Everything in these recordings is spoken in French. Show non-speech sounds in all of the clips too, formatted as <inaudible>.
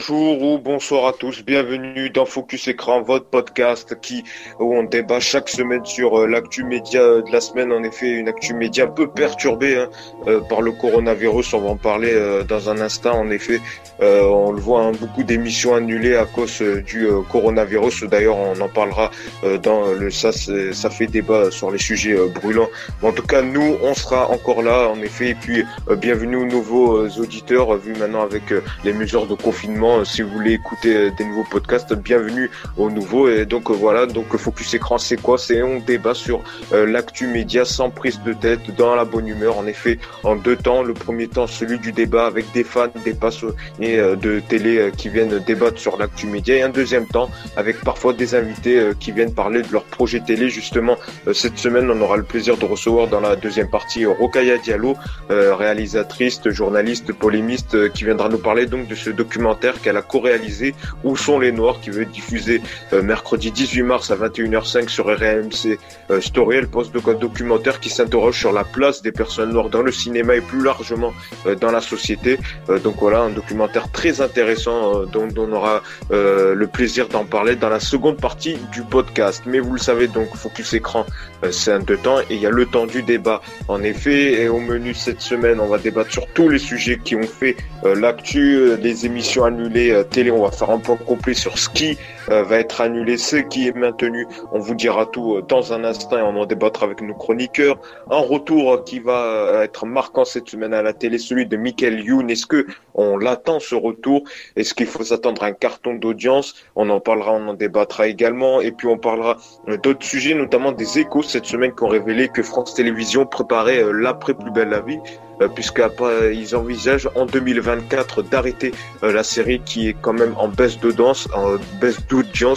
Bonjour ou bonsoir à tous, bienvenue dans Focus Écran, votre podcast qui où on débat chaque semaine sur euh, l'actu média de la semaine. En effet, une actu média un peu perturbée hein, euh, par le coronavirus. On va en parler euh, dans un instant. En effet, on le voit, hein, beaucoup d'émissions annulées à cause du coronavirus. D'ailleurs, on en parlera dans le ça. Ça fait débat sur les sujets brûlants. en tout cas, nous, on sera encore là. En effet, et puis bienvenue aux nouveaux auditeurs, vu maintenant avec les mesures de confinement. Euh, si vous voulez écouter euh, des nouveaux podcasts, bienvenue au nouveau. Et donc euh, voilà, donc Focus Écran, c'est quoi? C'est on débat sur l'actu média sans prise de tête, dans la bonne humeur. En effet, en deux temps. Le premier temps, celui du débat avec des fans, des passionnés de télé qui viennent débattre sur l'actu média. Et un deuxième temps, avec parfois des invités qui viennent parler de leur projet télé. Justement, cette semaine, on aura le plaisir de recevoir dans la deuxième partie Rokaya Diallo, réalisatrice, journaliste, polémiste, qui viendra nous parler donc de ce documentaire qu'elle a co-réalisé Où sont les Noirs qui veut diffusé euh, mercredi 18 mars à 21h05 sur RMC euh, Story. Elle poste donc un documentaire qui s'interroge sur la place des personnes noires dans le cinéma et plus largement euh, dans la société. donc voilà, un documentaire très intéressant dont, on aura le plaisir d'en parler dans la seconde partie du podcast. Mais vous le savez donc, Focus Écran, c'est un deux temps et il y a le temps du débat. En effet, et au menu cette semaine, on va débattre sur tous les sujets qui ont fait l'actu, des émissions annulée euh, télé. On va faire un point complet sur ce qui va être annulé, ce qui est maintenu. On vous dira tout euh, dans un instant et on en débattra avec nos chroniqueurs. Un retour qui va être marquant cette semaine à la télé, celui de Michael Youn. Est-ce que on l'attend ce retour? Est-ce qu'il faut s'attendre à un carton d'audience? On en parlera, on en débattra également. Et puis on parlera d'autres sujets, notamment des échos cette semaine qui ont révélé que France Télévisions préparait l'après plus belle la vie. Euh, puisqu'ils envisagent en 2024 d'arrêter euh, la série qui est quand même en baisse de danse, en baisse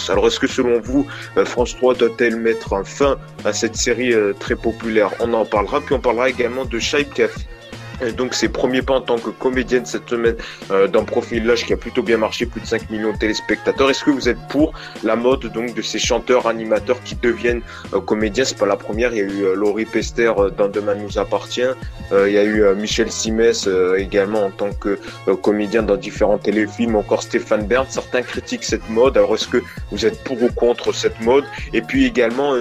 Alors est-ce que selon vous, euh, France 3 doit-elle mettre fin à cette série très populaire? On en parlera, puis on parlera également de Shaip donc ses premiers pas en tant que comédienne cette semaine euh, d'un profil l'âge qui a plutôt bien marché, plus de 5 millions de téléspectateurs. Est-ce que vous êtes pour la mode donc de ces chanteurs animateurs qui deviennent euh, comédiens? C'est pas la première. Il y a eu euh, Laurie Pester euh, dans Demain nous appartient. il y a eu Michel Simès également en tant que comédien dans différents téléfilms. Encore Stéphane Bern. Certains critiquent cette mode. Alors est-ce que vous êtes pour ou contre cette mode? Et puis également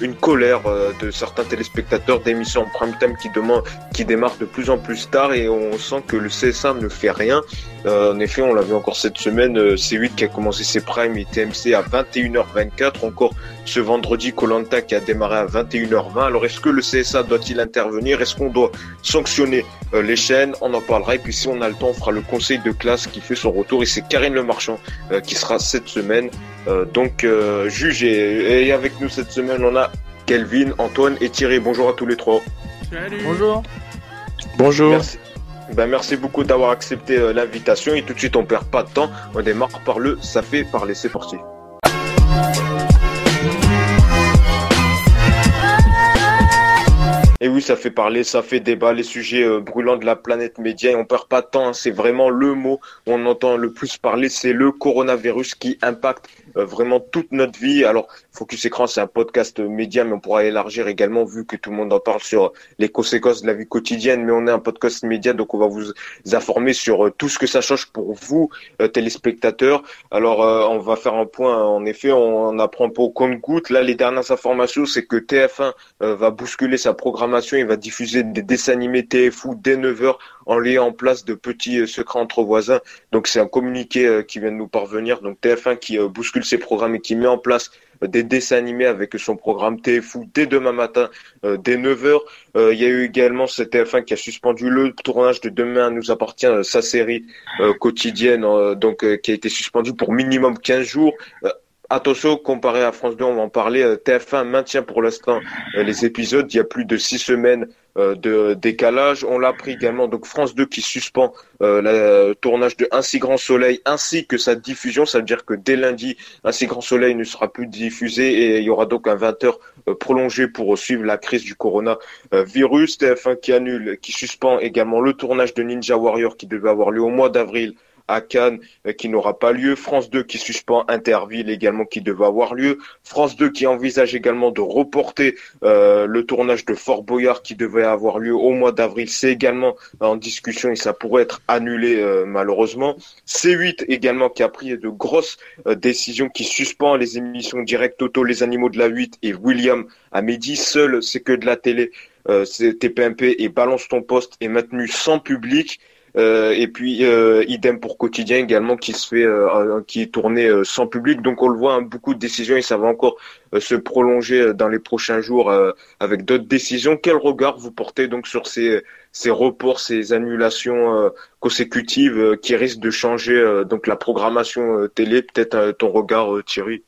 une colère de certains téléspectateurs d'émissions en prime time qui demandent qui démarre de plus en plus tard et on sent que le CSA ne fait rien. Euh, en effet, on l'a vu encore cette semaine, euh, C8 qui a commencé ses primes et TMC à 21h24. Encore ce vendredi, Colanta qui a démarré à 21h20. Alors est-ce que le CSA doit-il intervenir? Est-ce qu'on doit sanctionner euh, les chaînes? On en parlera. Et puis si on a le temps, on fera le conseil de classe qui fait son retour. Et c'est Karine Le Marchand qui sera cette semaine. donc juge et, et avec nous cette semaine, on a Kelvin, Antoine et Thierry. Bonjour à tous les trois. Salut. Bonjour. Bonjour. Merci. Ben, merci beaucoup d'avoir accepté euh, l'invitation et tout de suite on perd pas de temps, on démarre par le ça fait parler, c'est parti. Et oui, ça fait parler, ça fait débat, les sujets euh, brûlants de la planète média et on perd pas de temps. Hein. c'est vraiment le mot on entend le plus parler, c'est le coronavirus qui impacte euh, vraiment toute notre vie. Alors, Focus Écran, c'est un podcast média, mais on pourra élargir également vu que tout le monde en parle sur les conséquences de la vie quotidienne. Mais on est un podcast média, donc on va vous informer sur euh, tout ce que ça change pour vous, euh, téléspectateurs. Alors, on va faire un point. En effet, on apprend au compte-goutte. Là, les dernières informations, c'est que TF1 va bousculer sa programmation. Il va diffuser des dessins animés TFU dès 9h en liant en place de petits secrets entre voisins. Donc, c'est un communiqué qui vient de nous parvenir. Donc, TF1 qui bouscule ses programmes et qui met en place euh, des dessins animés avec son programme TFU dès demain matin, euh, dès 9h. Euh, il y a eu également cette TF1 qui a suspendu le tournage de Demain nous appartient, sa série quotidienne, donc qui a été suspendu pour minimum 15 jours. Attention, comparé à France 2, on va en parler. TF1 maintient pour l'instant les épisodes. Il y a plus de six semaines euh, de décalage. On l'a appris également, donc France 2 qui suspend euh, le tournage de Un si grand soleil ainsi que sa diffusion. Ça veut dire que dès lundi, Un si grand soleil ne sera plus diffusé et il y aura donc un 20 heures euh, prolongé pour suivre la crise du coronavirus. TF1 qui annule, qui suspend également le tournage de Ninja Warrior qui devait avoir lieu au mois d'avril à Cannes qui n'aura pas lieu, France 2 qui suspend Interville également qui devait avoir lieu, France 2 qui envisage également de reporter le tournage de Fort Boyard qui devait avoir lieu au mois d'avril, c'est également en discussion et ça pourrait être annulé malheureusement. C8 également qui a pris de grosses décisions qui suspend les émissions directes Toto les animaux de la 8 et William à midi. Seul c'est que de la télé euh, TPMP et Balance ton poste est maintenu sans public. Euh, et puis euh, idem pour quotidien également qui se fait euh, qui est tourné sans public. Donc on le voit hein, beaucoup de décisions et ça va encore se prolonger dans les prochains jours avec d'autres décisions. Quel regard vous portez donc sur ces ces reports ces annulations consécutives qui risquent de changer donc la programmation télé? Peut-être ton regard Thierry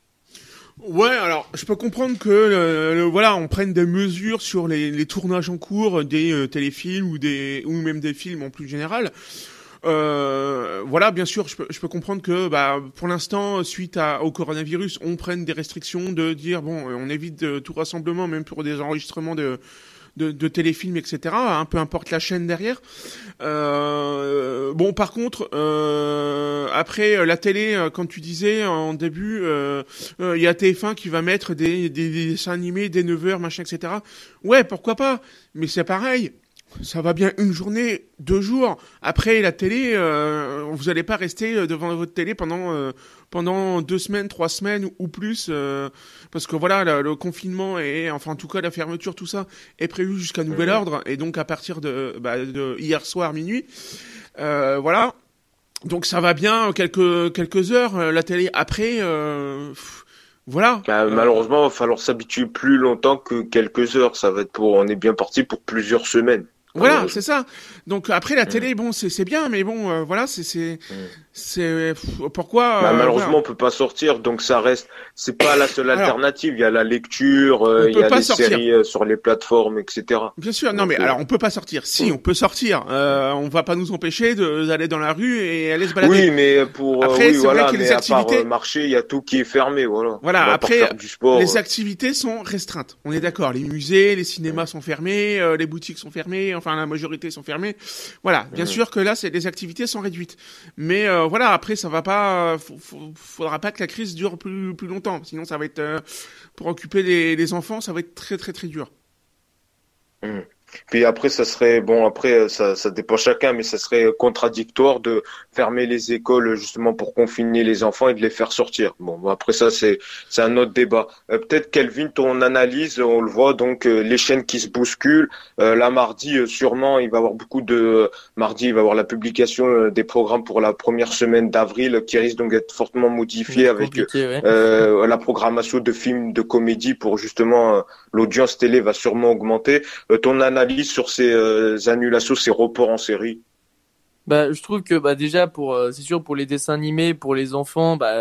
Ouais, alors je peux comprendre que voilà, on prenne des mesures sur les, les tournages en cours des euh, téléfilms ou des ou même des films en plus général. Euh, voilà, bien sûr, je peux, je peux comprendre que, bah, pour l'instant, suite à, au coronavirus, on prenne des restrictions de dire bon, on évite tout rassemblement, même pour des enregistrements de de, de téléfilms, etc. Hein, peu importe la chaîne derrière. Euh, bon, par contre, euh, après euh, la télé, euh, comme tu disais en début, il y a TF1 qui va mettre des, des, des dessins animés dès 9h, machin, etc. Ouais, pourquoi pas Mais c'est pareil ça va bien une journée, deux jours. Après la télé, euh, vous n'allez pas rester euh, devant votre télé pendant euh, pendant deux semaines, trois semaines ou plus, parce que voilà, le, confinement et enfin en tout cas la fermeture, tout ça est prévu jusqu'à nouvel ordre et donc à partir de, bah, de hier soir minuit, voilà. Donc ça va bien quelques quelques heures la télé. Après. Voilà. Bah, malheureusement, il va falloir s'habituer plus longtemps que quelques heures. Ça va être pour, on est bien parti pour plusieurs semaines. Voilà, c'est ça. Donc après la mm. télé, bon, c'est bien, mais bon, euh, voilà, c'est c'est mm. c'est pourquoi. Bah, euh, malheureusement, on peut pas sortir, donc ça reste. C'est pas la seule alternative. il y a la lecture, euh, il y a les séries sur les plateformes, etc. Bien sûr, non, mais alors on peut pas sortir. Si, mm. on peut sortir. on va pas nous empêcher d'aller dans la rue et aller se balader. Oui, mais pour après, oui, voilà, mais les activités... part marché, il y a tout qui est fermé, voilà. Voilà. Après, les activités sont restreintes. On est d'accord. Les musées, les cinémas sont fermés, les boutiques sont fermées enfin la majorité sont fermées. Voilà, bien sûr que là, c'est les activités sont réduites, mais euh, voilà, après ça va pas, faudra pas que la crise dure plus plus longtemps, sinon ça va être euh, pour occuper les, les, enfants, ça va être très très très dur. Mmh. Puis après, ça serait bon. Après, ça, ça dépend chacun, mais ça serait contradictoire de fermer les écoles justement pour confiner les enfants et de les faire sortir. Bon, après ça, c'est c'est un autre débat. Euh, peut-être Kelvin, ton analyse, on le voit donc euh, les chaînes qui se bousculent. Euh, là, mardi, sûrement, il va y avoir beaucoup de mardi, il va y avoir la publication des programmes pour la première semaine d'avril, qui risque donc d'être fortement modifié avec la programmation de films de comédie pour justement l'audience télé va sûrement augmenter. ton analyse sur ces euh, annulations, ces reports en série bah, je trouve que bah déjà pour euh, c'est sûr pour les dessins animés pour les enfants bah,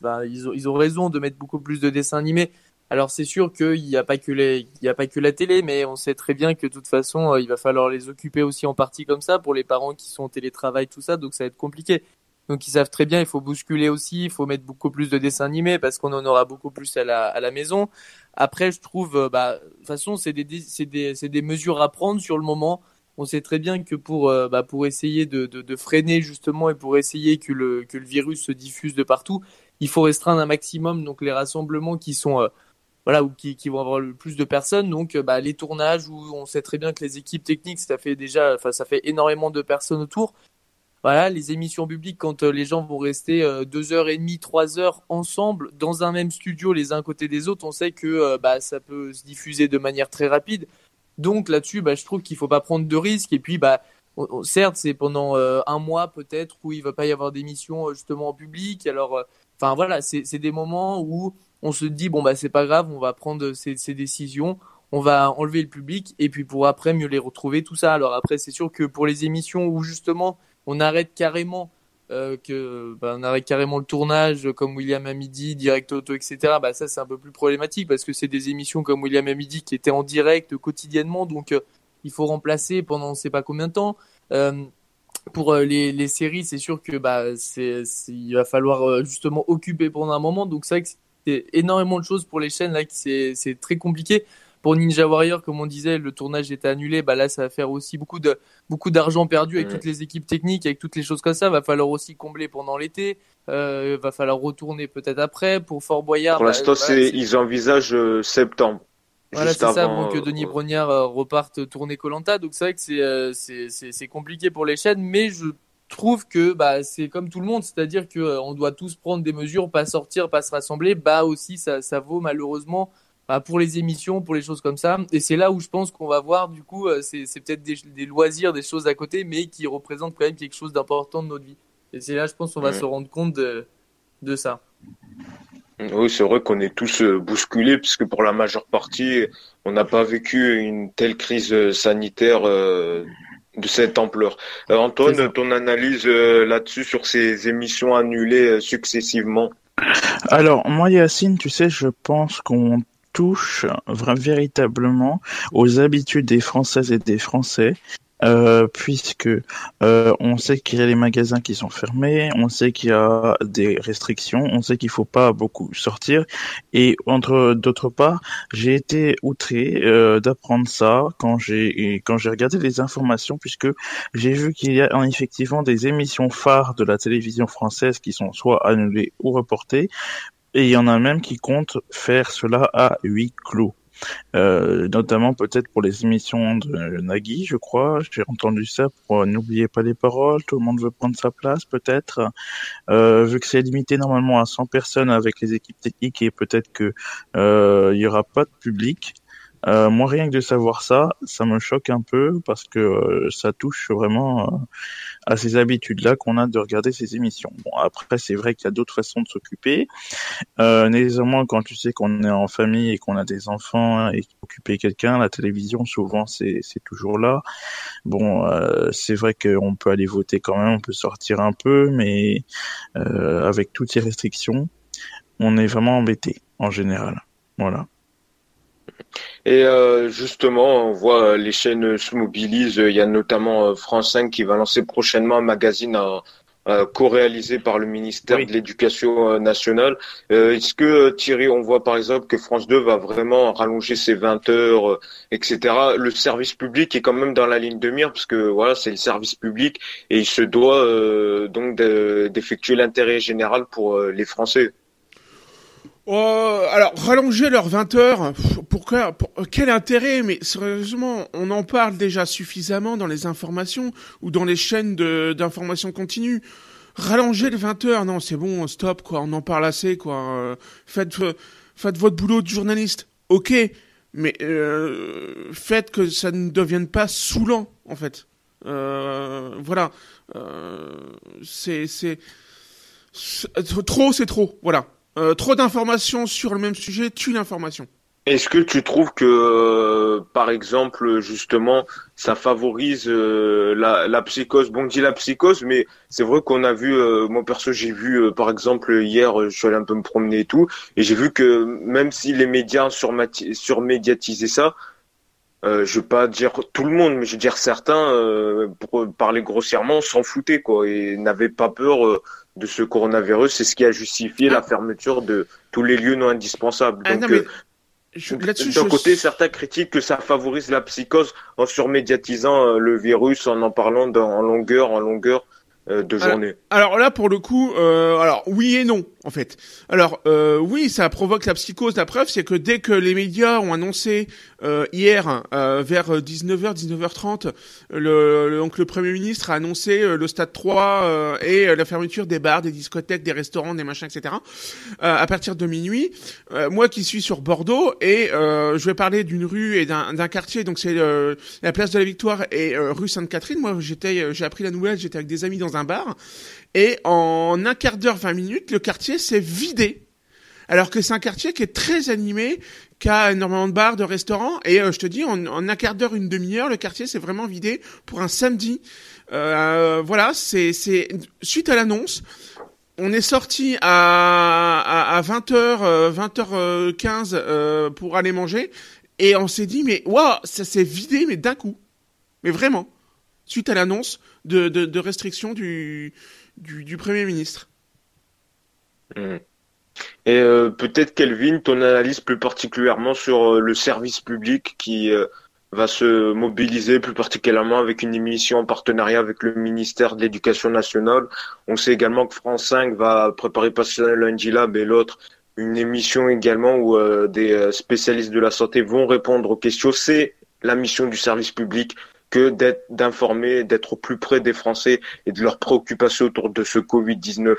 bah, ils ont ils ont raison de mettre beaucoup plus de dessins animés. Alors c'est sûr qu'il n'y a pas que les il y a pas que la télé mais on sait très bien que de toute façon euh, il va falloir les occuper aussi en partie comme ça pour les parents qui sont au télétravail tout ça donc ça va être compliqué. Donc ils savent très bien, il faut bousculer aussi, il faut mettre beaucoup plus de dessins animés parce qu'on en aura beaucoup plus à la, maison. Après, je trouve, euh, bah, de toute façon, c'est des, mesures à prendre sur le moment. On sait très bien que pour, euh, bah, essayer de, freiner justement et pour essayer que le, virus se diffuse de partout, il faut restreindre un maximum donc les rassemblements qui sont euh, voilà qui vont avoir le plus de personnes donc bah, les tournages où on sait très bien que les équipes techniques ça fait déjà enfin ça fait énormément de personnes autour voilà, les émissions publiques, quand euh, les gens vont rester euh, deux heures et demie, trois heures ensemble dans un même studio, les uns côté des autres, on sait que euh, bah, ça peut se diffuser de manière très rapide. Donc là-dessus, bah, je trouve qu'il faut pas prendre de risques. Et puis, bah, certes, c'est pendant un mois peut-être où il va pas y avoir d'émissions justement en public. Alors, enfin voilà, c'est des moments où on se dit bon bah c'est pas grave, on va prendre ces, ces décisions on va enlever le public et puis pour après mieux les retrouver tout ça. Alors après c'est sûr que pour les émissions où justement on arrête carrément euh, que bah, on arrête carrément le tournage comme William à midi, Direct Auto, etc. Bah ça c'est un peu plus problématique parce que c'est des émissions comme William à midi qui étaient en direct quotidiennement, donc euh, il faut remplacer pendant on sait pas combien de temps. Euh, pour les, séries, c'est sûr que bah c'est il va falloir justement occuper pendant un moment, donc c'est vrai que c'est énormément de choses pour les chaînes là, c'est c'est très compliqué. Pour Ninja Warrior, comme on disait, le tournage était annulé. Bah là, ça va faire aussi beaucoup de beaucoup d'argent perdu avec toutes les équipes techniques, avec toutes les choses comme ça. Va falloir aussi combler pendant l'été. Euh, va falloir retourner peut-être après pour Fort Boyard. Pour l'instant, c'est ils envisagent septembre. Voilà, c'est ça, bon, que Denis Brognard reparte tourner Colanta. Donc c'est vrai que c'est c'est compliqué pour les chaînes, mais je trouve que bah, c'est comme tout le monde, c'est-à-dire que euh, on doit tous prendre des mesures, pas sortir, pas se rassembler. Bah aussi, ça, ça vaut malheureusement bah, pour les émissions, pour les choses comme ça. Et c'est là où je pense qu'on va voir, du coup, euh, c'est, c'est peut-être des, des, loisirs, des choses à côté, mais qui représentent quand même quelque chose d'important de notre vie. Et c'est là, je pense, qu'on va se rendre compte de, de ça. Oui, c'est vrai qu'on est tous euh, bousculés, puisque pour la majeure partie, on n'a pas vécu une telle crise sanitaire de cette ampleur. Euh, Antoine, ton analyse euh, là-dessus sur ces émissions annulées euh, successivement? Alors, moi, Yacine, tu sais, je pense qu'on touche véritablement aux habitudes des Françaises et des Français euh, puisque euh, on sait qu'il y a les magasins qui sont fermés, on sait qu'il y a des restrictions, on sait qu'il faut pas beaucoup sortir, et entre d'autre part, j'ai été outré euh, d'apprendre ça quand j'ai quand j'ai regardé les informations, puisque j'ai vu qu'il y a effectivement des émissions phares de la télévision française qui sont soit annulées ou reportées, et il y en a même qui comptent faire cela à huis clos. Euh, notamment peut-être pour les émissions de Nagui, je crois. J'ai entendu ça pour N'oubliez pas les paroles, tout le monde veut prendre sa place, peut-être. Euh, vu que c'est limité normalement à 100 personnes avec les équipes techniques et peut-être que euh, il y aura pas de public. Euh, moi, rien que de savoir ça, ça me choque un peu parce que euh, ça touche vraiment euh, à ces habitudes-là qu'on a de regarder ces émissions. Bon, après, c'est vrai qu'il y a d'autres façons de s'occuper. Euh, nécessairement, quand tu sais qu'on est en famille et qu'on a des enfants et occuper quelqu'un, la télévision, souvent, c'est toujours là. Bon, c'est vrai qu'on peut aller voter quand même, on peut sortir un peu, mais avec toutes ces restrictions, on est vraiment embêté en général. Voilà. Et euh, justement, on voit euh, les chaînes se mobilisent. Il y a notamment euh, France 5 qui va lancer prochainement un magazine co-réalisé par le ministère de l'Éducation nationale. Est-ce que Thierry, on voit par exemple que France 2 va vraiment rallonger ses 20 heures, etc. Le service public est quand même dans la ligne de mire parce que voilà, c'est le service public et il se doit donc d'effectuer l'intérêt général pour les Français. Oh, alors, rallonger leurs 20 heures, pourquoi, pour, quel intérêt? Mais sérieusement, on en parle déjà suffisamment dans les informations ou dans les chaînes d'information continue. Rallonger les 20 heures, non, c'est bon, stop, quoi, on en parle assez, quoi. Euh, faites, votre boulot de journaliste, ok, mais euh, faites que ça ne devienne pas saoulant, en fait. Euh, voilà, euh, c'est, trop, c'est trop, voilà. Euh, trop d'informations sur le même sujet tue l'information. Est-ce que tu trouves que, euh, par exemple, justement, ça favorise euh, la, psychose? Bon, on dit la psychose, mais c'est vrai qu'on a vu, moi perso, j'ai vu, par exemple, hier, je suis allé un peu me promener et tout, et j'ai vu que même si les médias surmédiatisaient ça, euh, je vais pas dire tout le monde, mais je vais dire certains, pour parler grossièrement, s'en foutaient quoi, et n'avaient pas peur de ce coronavirus, c'est ce qui a justifié la fermeture de tous les lieux non indispensables. Ah, Donc, euh, d'un côté, certains critiquent que ça favorise la psychose en surmédiatisant euh, le virus, en en parlant en longueur, en longueur euh, de journée. Alors, là, pour le coup, alors oui et non en fait. Alors oui, ça provoque la psychose. La preuve, c'est que dès que les médias ont annoncé euh, hier, euh, vers 19h, 19h30, le, donc le Premier ministre a annoncé euh, le Stade 3 et la fermeture des bars, des discothèques, des restaurants, des machins, etc. à partir de minuit. moi qui suis sur Bordeaux, et je vais parler d'une rue et d'un quartier, donc c'est la place de la Victoire et rue Sainte-Catherine. Moi, j'ai appris la nouvelle, j'étais avec des amis dans un bar, et en un quart d'heure, 20 minutes, le quartier s'est vidé alors que c'est un quartier qui est très animé, qui a énormément de bars, de restaurants, et euh, je te dis, en, un quart d'heure, une demi-heure, le quartier s'est vraiment vidé pour un samedi. Euh, voilà, c'est suite à l'annonce. On est sorti à, à, 20h, 20h15 pour aller manger, et on s'est dit, mais waouh, ça s'est vidé, mais d'un coup. Mais vraiment. Suite à l'annonce de, de, restrictions du, du, Premier ministre. Mmh. Et euh, peut-être Kelvin, ton analyse plus particulièrement sur euh, le service public qui euh, va se mobiliser plus particulièrement avec une émission en partenariat avec le ministère de l'Éducation nationale. On sait également que France 5 va préparer pas seulement lundi lab et l'autre une émission également où des spécialistes de la santé vont répondre aux questions. C'est la mission du service public que d'être d'informer, d'être au plus près des Français et de leurs préoccupations autour de ce Covid-19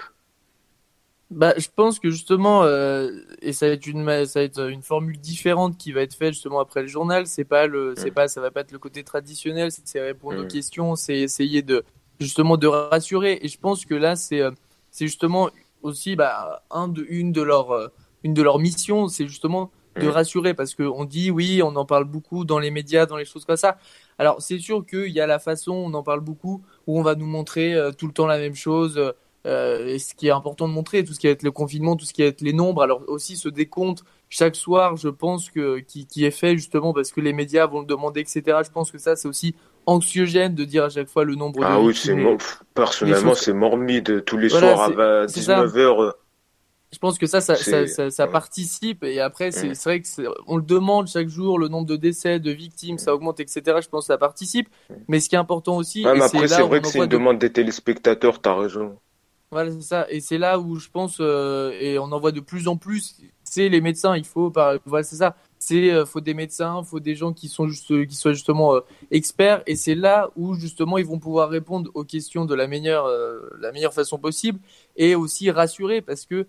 bah, je pense que justement, euh, et ça va être une, ça va être une formule différente qui va être faite justement après le journal. C'est pas le, c'est pas, ça va pas être le côté traditionnel. C'est répondre aux questions, c'est essayer de justement de rassurer. Et je pense que là, c'est, euh, c'est justement aussi, bah, un de, une de leurs, euh, une de leurs missions, c'est justement de rassurer parce que on dit oui, on en parle beaucoup dans les médias, dans les choses comme ça. Alors c'est sûr qu'il y a la façon, on en parle beaucoup, où on va nous montrer tout le temps la même chose euh, et ce qui est important de montrer, tout ce qui va être le confinement, tout ce qui va être les nombres, alors aussi ce décompte chaque soir, je pense que qui, qui est fait justement parce que les médias vont le demander, etc. Je pense que ça c'est aussi anxiogène de dire à chaque fois le nombre. Ah oui, c'est personnellement c'est morbide tous les soirs à 19 h Je pense que ça, ça, ça, ça, participe et après c'est mm. vrai que on le demande chaque jour le nombre de décès, de victimes, ça augmente, etc. Je pense que ça participe. Mais ce qui est important aussi, ouais, mais après c'est vrai que c'est une demande des téléspectateurs, t'as raison. Voilà, c'est ça. Et c'est là où je pense, euh, et on en voit de plus en plus, c'est les médecins. Il faut, par, voilà, c'est ça. C'est euh, faut des médecins, faut des gens qui sont juste, qui soient justement euh, experts. Et c'est là où justement ils vont pouvoir répondre aux questions de la meilleure, meilleure façon possible, et aussi rassurer parce que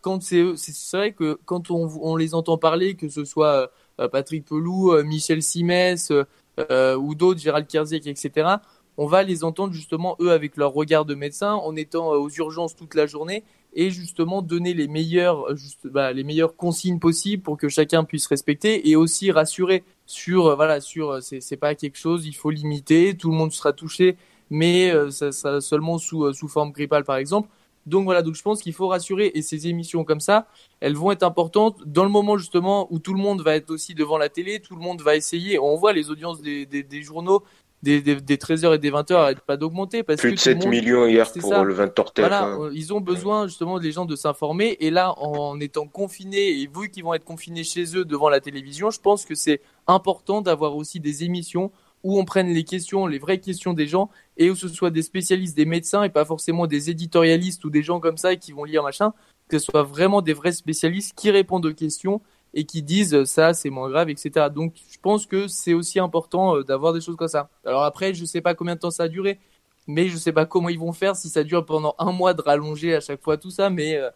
quand c'est, c'est vrai que quand on, les entend parler, que ce soit Patrick Pelou, Michel Simès ou d'autres, Gérald Kerziek, etc on va les entendre justement eux avec leur regard de médecin en étant euh, aux urgences toute la journée et justement donner les meilleures euh, bah, les meilleures consignes possibles pour que chacun puisse respecter et aussi rassurer sur euh, voilà sur c'est c'est pas quelque chose il faut limiter tout le monde sera touché mais ça, ça seulement sous sous forme grippale par exemple donc voilà, donc je pense qu'il faut rassurer et ces émissions comme ça, elles vont être importantes dans le moment justement où tout le monde va être aussi devant la télé, tout le monde va essayer. On voit les audiences des, des journaux des, des, des 13h et des 20h n'arrêtent pas d'augmenter. Plus que de 7 millions hier pour le 20h Voilà, euh, ils ont besoin justement des gens de s'informer. Et là, en étant confinés, et vous qui vont être confinés chez eux devant la télévision, je pense que c'est important d'avoir aussi des émissions où on prenne les questions, les vraies questions des gens, et où ce soit des spécialistes, des médecins, et pas forcément des éditorialistes ou des gens comme ça qui vont lire machin, que ce soit vraiment des vrais spécialistes qui répondent aux questions et qui disent euh, ça c'est moins grave, etc. Donc je pense que c'est aussi important euh, d'avoir des choses comme ça. Alors après, je sais pas combien de temps ça a duré, mais je sais pas comment ils vont faire si ça dure pendant un mois de rallonger à chaque fois tout ça, mais euh,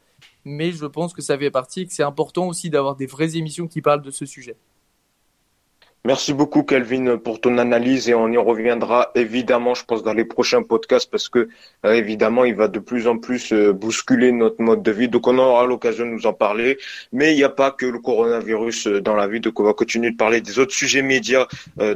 mais je pense que ça fait partie et que c'est important aussi d'avoir des vraies émissions qui parlent de ce sujet. Merci beaucoup Kelvin pour ton analyse et on y reviendra évidemment je pense dans les prochains podcasts parce que euh, évidemment il va de plus en plus euh, bousculer notre mode de vie. Donc on aura l'occasion de nous en parler. Mais il n'y a pas que le coronavirus euh, dans la vie. Donc on va continuer de parler des autres sujets médias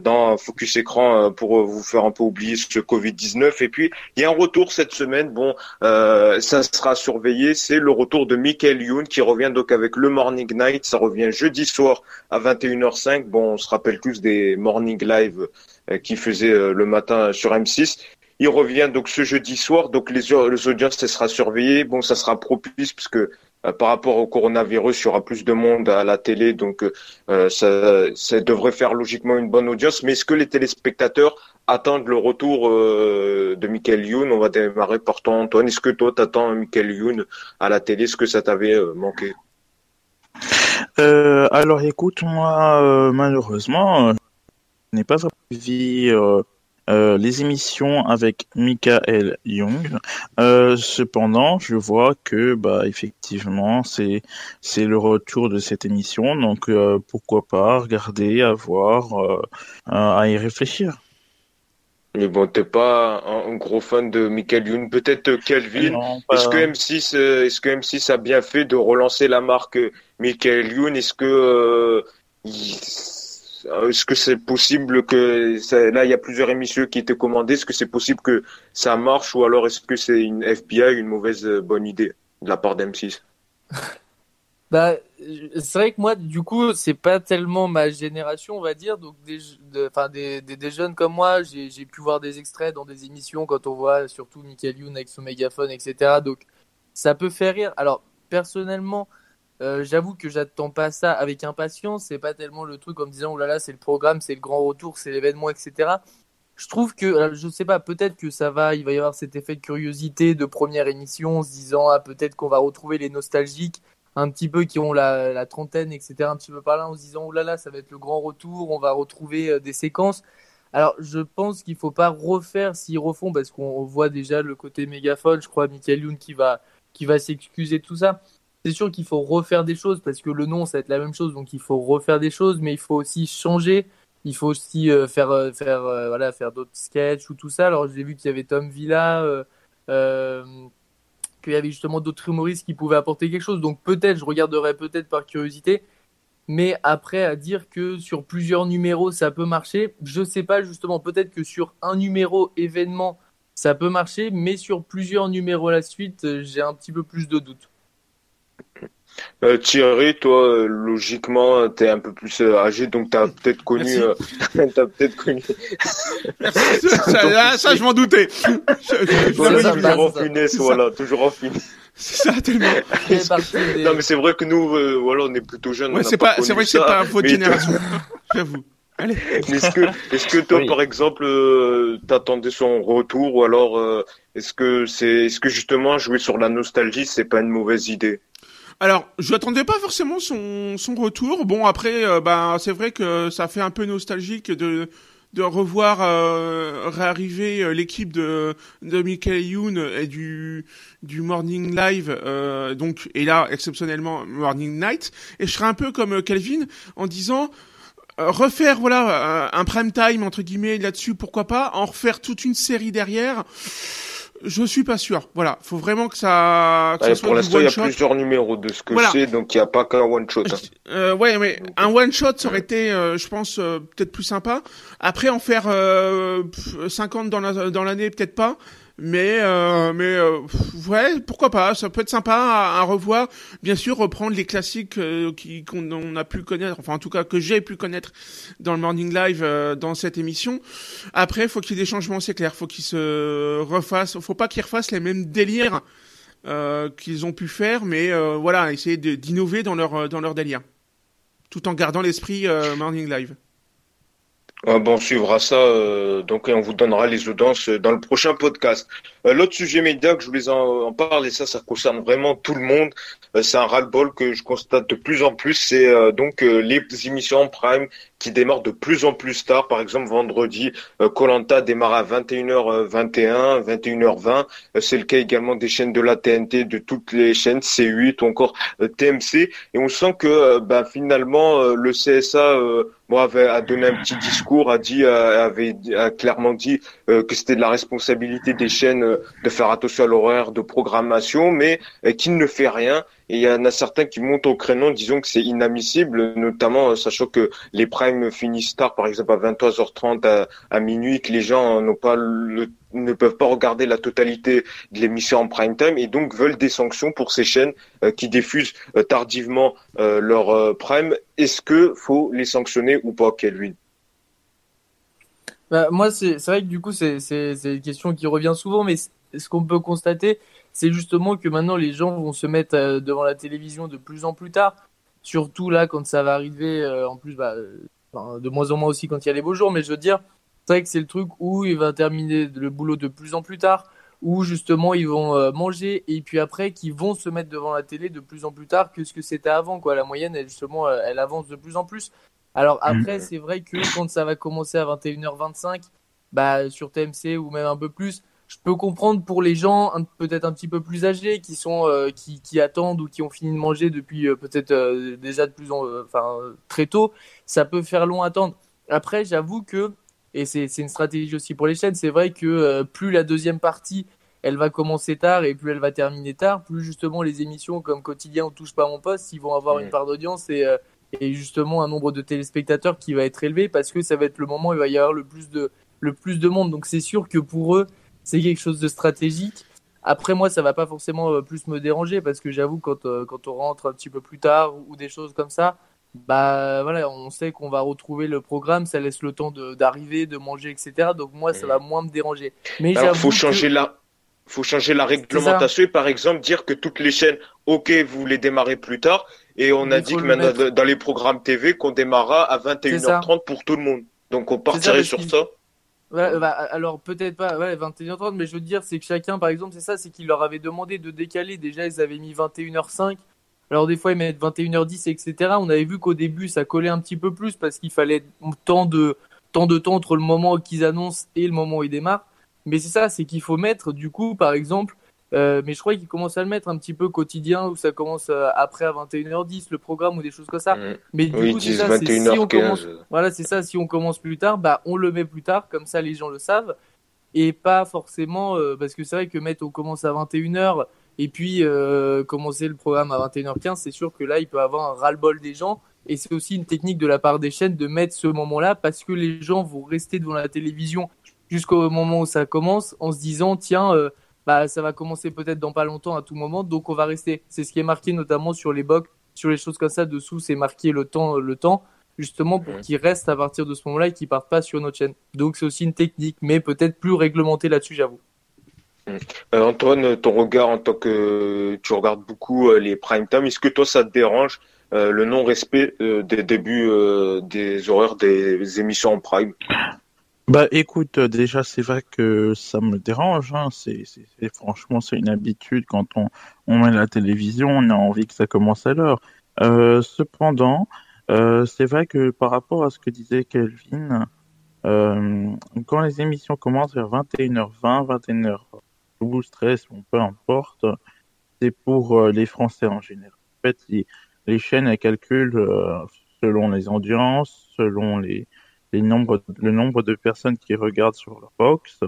dans Focus Écran pour vous faire un peu oublier ce Covid-19 et puis il y a un retour cette semaine. Bon ça sera surveillé. C'est le retour de Michael Youn qui revient donc avec le Morning Night. Ça revient jeudi soir à 21h05 bon on se rappelle tous des morning live euh, qui faisait euh, le matin sur M6. Il revient donc ce jeudi soir, donc les, les audiences, ça sera surveillé. Bon, ça sera propice parce que euh, par rapport au coronavirus, il y aura plus de monde à la télé, donc ça, ça, devrait faire logiquement une bonne audience. Mais est-ce que les téléspectateurs attendent le retour de Michael Youn? On va démarrer par toi, Antoine. Est-ce que toi, t'attends Michael Youn à la télé? Est-ce que ça t'avait manqué? Euh, alors écoute, moi euh, malheureusement, euh, je n'ai pas suivi les émissions avec Michael Young. cependant, je vois que bah effectivement c'est le retour de cette émission, donc pourquoi pas regarder, à voir, à y réfléchir. Mais bon, t'es pas un, gros fan de Michael Youn. Peut-être Kelvin. Est-ce que M6, est-ce que M6 a bien fait de relancer la marque Michael Youn, est-ce que euh, est-ce que c'est possible que là il y a plusieurs émissions qui étaient commandées, est-ce que c'est possible que ça marche ou alors est-ce que c'est une FBI une mauvaise euh, bonne idée de la part d'M6 <laughs> Bah c'est vrai que moi du coup c'est pas tellement ma génération on va dire donc des des, jeunes comme moi j'ai pu voir des extraits dans des émissions quand on voit surtout Michael Youn avec son mégaphone etc donc ça peut faire rire alors personnellement, euh, j'avoue que j'attends pas ça avec impatience. C'est pas tellement le truc en me disant oh là là, c'est le programme, c'est le grand retour, c'est l'événement, etc. Je trouve que, je sais pas, peut-être que ça va, il va y avoir cet effet de curiosité de première émission, en se disant ah peut-être qu'on va retrouver les nostalgiques un petit peu qui ont la, trentaine, etc. Un petit peu par là, en se disant oh là là, ça va être le grand retour, on va retrouver euh, des séquences. Alors, je pense qu'il faut pas refaire s'ils refont, parce qu'on voit déjà le côté mégaphone. Je crois Michael Youn qui va, qui va s'excuser de tout ça. C'est sûr qu'il faut refaire des choses parce que le nom, ça va être la même chose, donc il faut refaire des choses, mais il faut aussi changer. Il faut aussi euh, faire, euh, faire, voilà, faire d'autres sketchs ou tout ça. Alors, j'ai vu qu'il y avait Tom Villa, qu'il y avait justement d'autres humoristes qui pouvaient apporter quelque chose. Donc, peut-être, je regarderai peut-être par curiosité. Mais après, à dire que sur plusieurs numéros, ça peut marcher, je sais pas justement. Peut-être que sur un numéro événement, ça peut marcher, mais sur plusieurs numéros la suite, euh, j'ai un petit peu plus de doutes. Euh, Thierry, toi, euh, logiquement, tu es un peu plus âgé, donc tu as <laughs> peut-être connu. <laughs> as peut-être connu. ça, ça, je m'en doutais. <laughs> toujours en finesse, voilà, toujours en finesse. C'est ça, tellement. Non, mais c'est vrai que nous, euh, voilà, on est plutôt jeunes. Ouais, c'est pas, c'est vrai que c'est pas votre génération. J'avoue. Allez. est-ce que, est-ce que toi, par exemple, euh, t'attendais son retour ou alors, euh, est-ce que c'est, est-ce que justement jouer sur la nostalgie, c'est pas une mauvaise idée? Alors, je n'attendais pas forcément son, son retour. Bon, après, euh, bah, c'est vrai que ça fait un peu nostalgique de de revoir euh, réarriver euh, l'équipe de de Michael Youn et du du Morning Live euh, donc et là exceptionnellement Morning Night et je serais un peu comme Calvin en disant refaire voilà un prime time entre guillemets là-dessus pourquoi pas en refaire toute une série derrière je suis pas sûr. Voilà, faut vraiment que ça. Que pour l'instant, il y a plusieurs numéros de ce que je sais, donc il n'y a pas qu'un one shot. Hein. Euh, ouais, mais un one shot, ça aurait été, euh, je pense, euh, peut-être plus sympa. Après, en faire 50 dans la dans l'année, peut-être pas. Mais euh, mais euh, ouais, pourquoi pas Ça peut être sympa à, revoir. Bien sûr, reprendre les classiques euh, qui qu'on a pu connaître, enfin en tout cas que j'ai pu connaître dans le Morning Live euh, dans cette émission. Après, faut qu'il y ait des changements, c'est clair. Faut qu'ils se refassent. Faut pas qu'ils refassent les mêmes délires qu'ils ont pu faire, mais voilà, essayer d'innover dans leur dans leur délire, tout en gardant l'esprit Morning Live. Bon, on suivra ça, euh, donc on vous donnera les audiences dans le prochain podcast. Euh, l'autre sujet média que je voulais en, en, parler, ça, ça concerne vraiment tout le monde. Euh, c'est un ras-le-bol que je constate de plus en plus. C'est donc les émissions en prime qui démarrent de plus en plus tard. Par exemple, vendredi, Colanta démarre à 21h21, 21h20. c'est le cas également des chaînes de la TNT, de toutes les chaînes C8 ou encore TMC. Et on sent que ben, finalement le CSA moi avait a donné un petit discours, a dit, avait a clairement dit euh, que c'était de la responsabilité des chaînes euh, de faire attention à l'horaire de programmation, mais euh, qu'il ne fait rien. Et il y en a certains qui montent au créneau, disons que c'est inadmissible, notamment sachant que les primes finissent tard, par exemple à 23h30 à, minuit, que les gens n'ont pas ne peuvent pas regarder la totalité de l'émission en prime time et donc veulent des sanctions pour ces chaînes euh, qui diffusent euh, tardivement euh, leur prime. Est-ce que faut les sanctionner ou pas, Kelvin? Bah, Moi, c'est vrai que du coup, c'est une question qui revient souvent, mais ce qu'on peut constater, c'est justement que maintenant les gens vont se mettre devant la télévision de plus en plus tard, surtout là quand ça va arriver, en plus, bah, de moins en moins aussi quand il y a les beaux jours, mais je veux dire, c'est vrai que c'est le truc où il va terminer le boulot de plus en plus tard, où justement ils vont euh, manger et puis après qu'ils vont se mettre devant la télé de plus en plus tard que ce que c'était avant. Quoi. La moyenne, elle, justement, euh, elle avance de plus en plus. Alors après, c'est vrai que quand ça va commencer à 21h25, bah, sur TMC ou même un peu plus, je peux comprendre pour les gens peut-être un petit peu plus âgés qui sont euh, qui, qui, attendent ou qui ont fini de manger depuis peut-être déjà de plus en enfin très tôt, ça peut faire long à attendre. Après, j'avoue que et c'est une stratégie aussi pour les chaînes. C'est vrai que euh, plus la deuxième partie elle va commencer tard et plus elle va terminer tard, plus justement les émissions comme Quotidien ou Touche pas à mon poste, ils vont avoir une part d'audience et, euh, et justement un nombre de téléspectateurs qui va être élevé parce que ça va être le moment où il va y avoir le plus de, le plus de monde. Donc c'est sûr que pour eux, c'est quelque chose de stratégique. Après moi, ça va pas forcément euh, plus me déranger parce que j'avoue quand, quand on rentre un petit peu plus tard ou des choses comme ça, bah voilà, on sait qu'on va retrouver le programme, ça laisse le temps d'arriver, de, manger, etc. Donc moi, ça va moins me déranger. Mais il faut changer là. faut changer la réglementation et par exemple dire que toutes les chaînes, ok, vous les démarrez plus tard. Et on a dit que maintenant dans les programmes TV qu'on démarra à 21h30 pour tout le monde. Donc on partirait sur ça. Ouais, bah, alors peut-être pas ouais, 21h30, mais je veux dire, c'est que chacun, par exemple, c'est ça, c'est qu'il leur avait demandé de décaler. Déjà, ils avaient mis 21h05. Alors des fois, ils mettent 21h10, etc. On avait vu qu'au début, ça collait un petit peu plus parce qu'il fallait tant de, tant de temps entre le moment qu'ils annoncent et le moment où ils démarrent. Mais c'est ça, c'est qu'il faut mettre, du coup, par exemple, euh, mais je crois qu'ils commencent à le mettre un petit peu quotidien où ça commence euh, après à 21h10 le programme ou des choses comme ça. Mmh. Mais du coup, c'est ça, si on commence, voilà, c'est ça, si on commence plus tard, bah on le met plus tard, comme ça les gens le savent et pas forcément euh, parce que c'est vrai que mettre on commence à 21h et puis commencer le programme à 21h15, c'est sûr que là il peut avoir un ras-le-bol des gens et c'est aussi une technique de la part des chaînes de mettre ce moment-là parce que les gens vont rester devant la télévision jusqu'au moment où ça commence en se disant tiens bah, ça va commencer peut-être dans pas longtemps à tout moment, donc on va rester. C'est ce qui est marqué notamment sur les box, sur les choses comme ça dessous, c'est marqué le temps, le temps, justement pour qu'ils restent à partir de ce moment-là et qu'ils partent pas sur notre chaîne. Donc c'est aussi une technique, mais peut-être plus réglementée là-dessus, j'avoue. Euh, Antoine, ton regard en tant que tu regardes beaucoup euh, les prime time, est-ce que toi ça te dérange euh, le non-respect des débuts des horaires des émissions en prime? Bah écoute, euh, déjà c'est vrai que ça me dérange. Hein. C'est, franchement c'est une habitude quand on, on met la télévision, on a envie que ça commence à l'heure. Euh, cependant, euh, c'est vrai que par rapport à ce que disait Kelvin, euh, quand les émissions commencent vers 21h20, 21h12, 13, peu importe, c'est pour euh, les Français en général. En fait, les, les chaînes elles calculent euh, selon les audiences, selon les le nombre de personnes qui regardent sur leur box,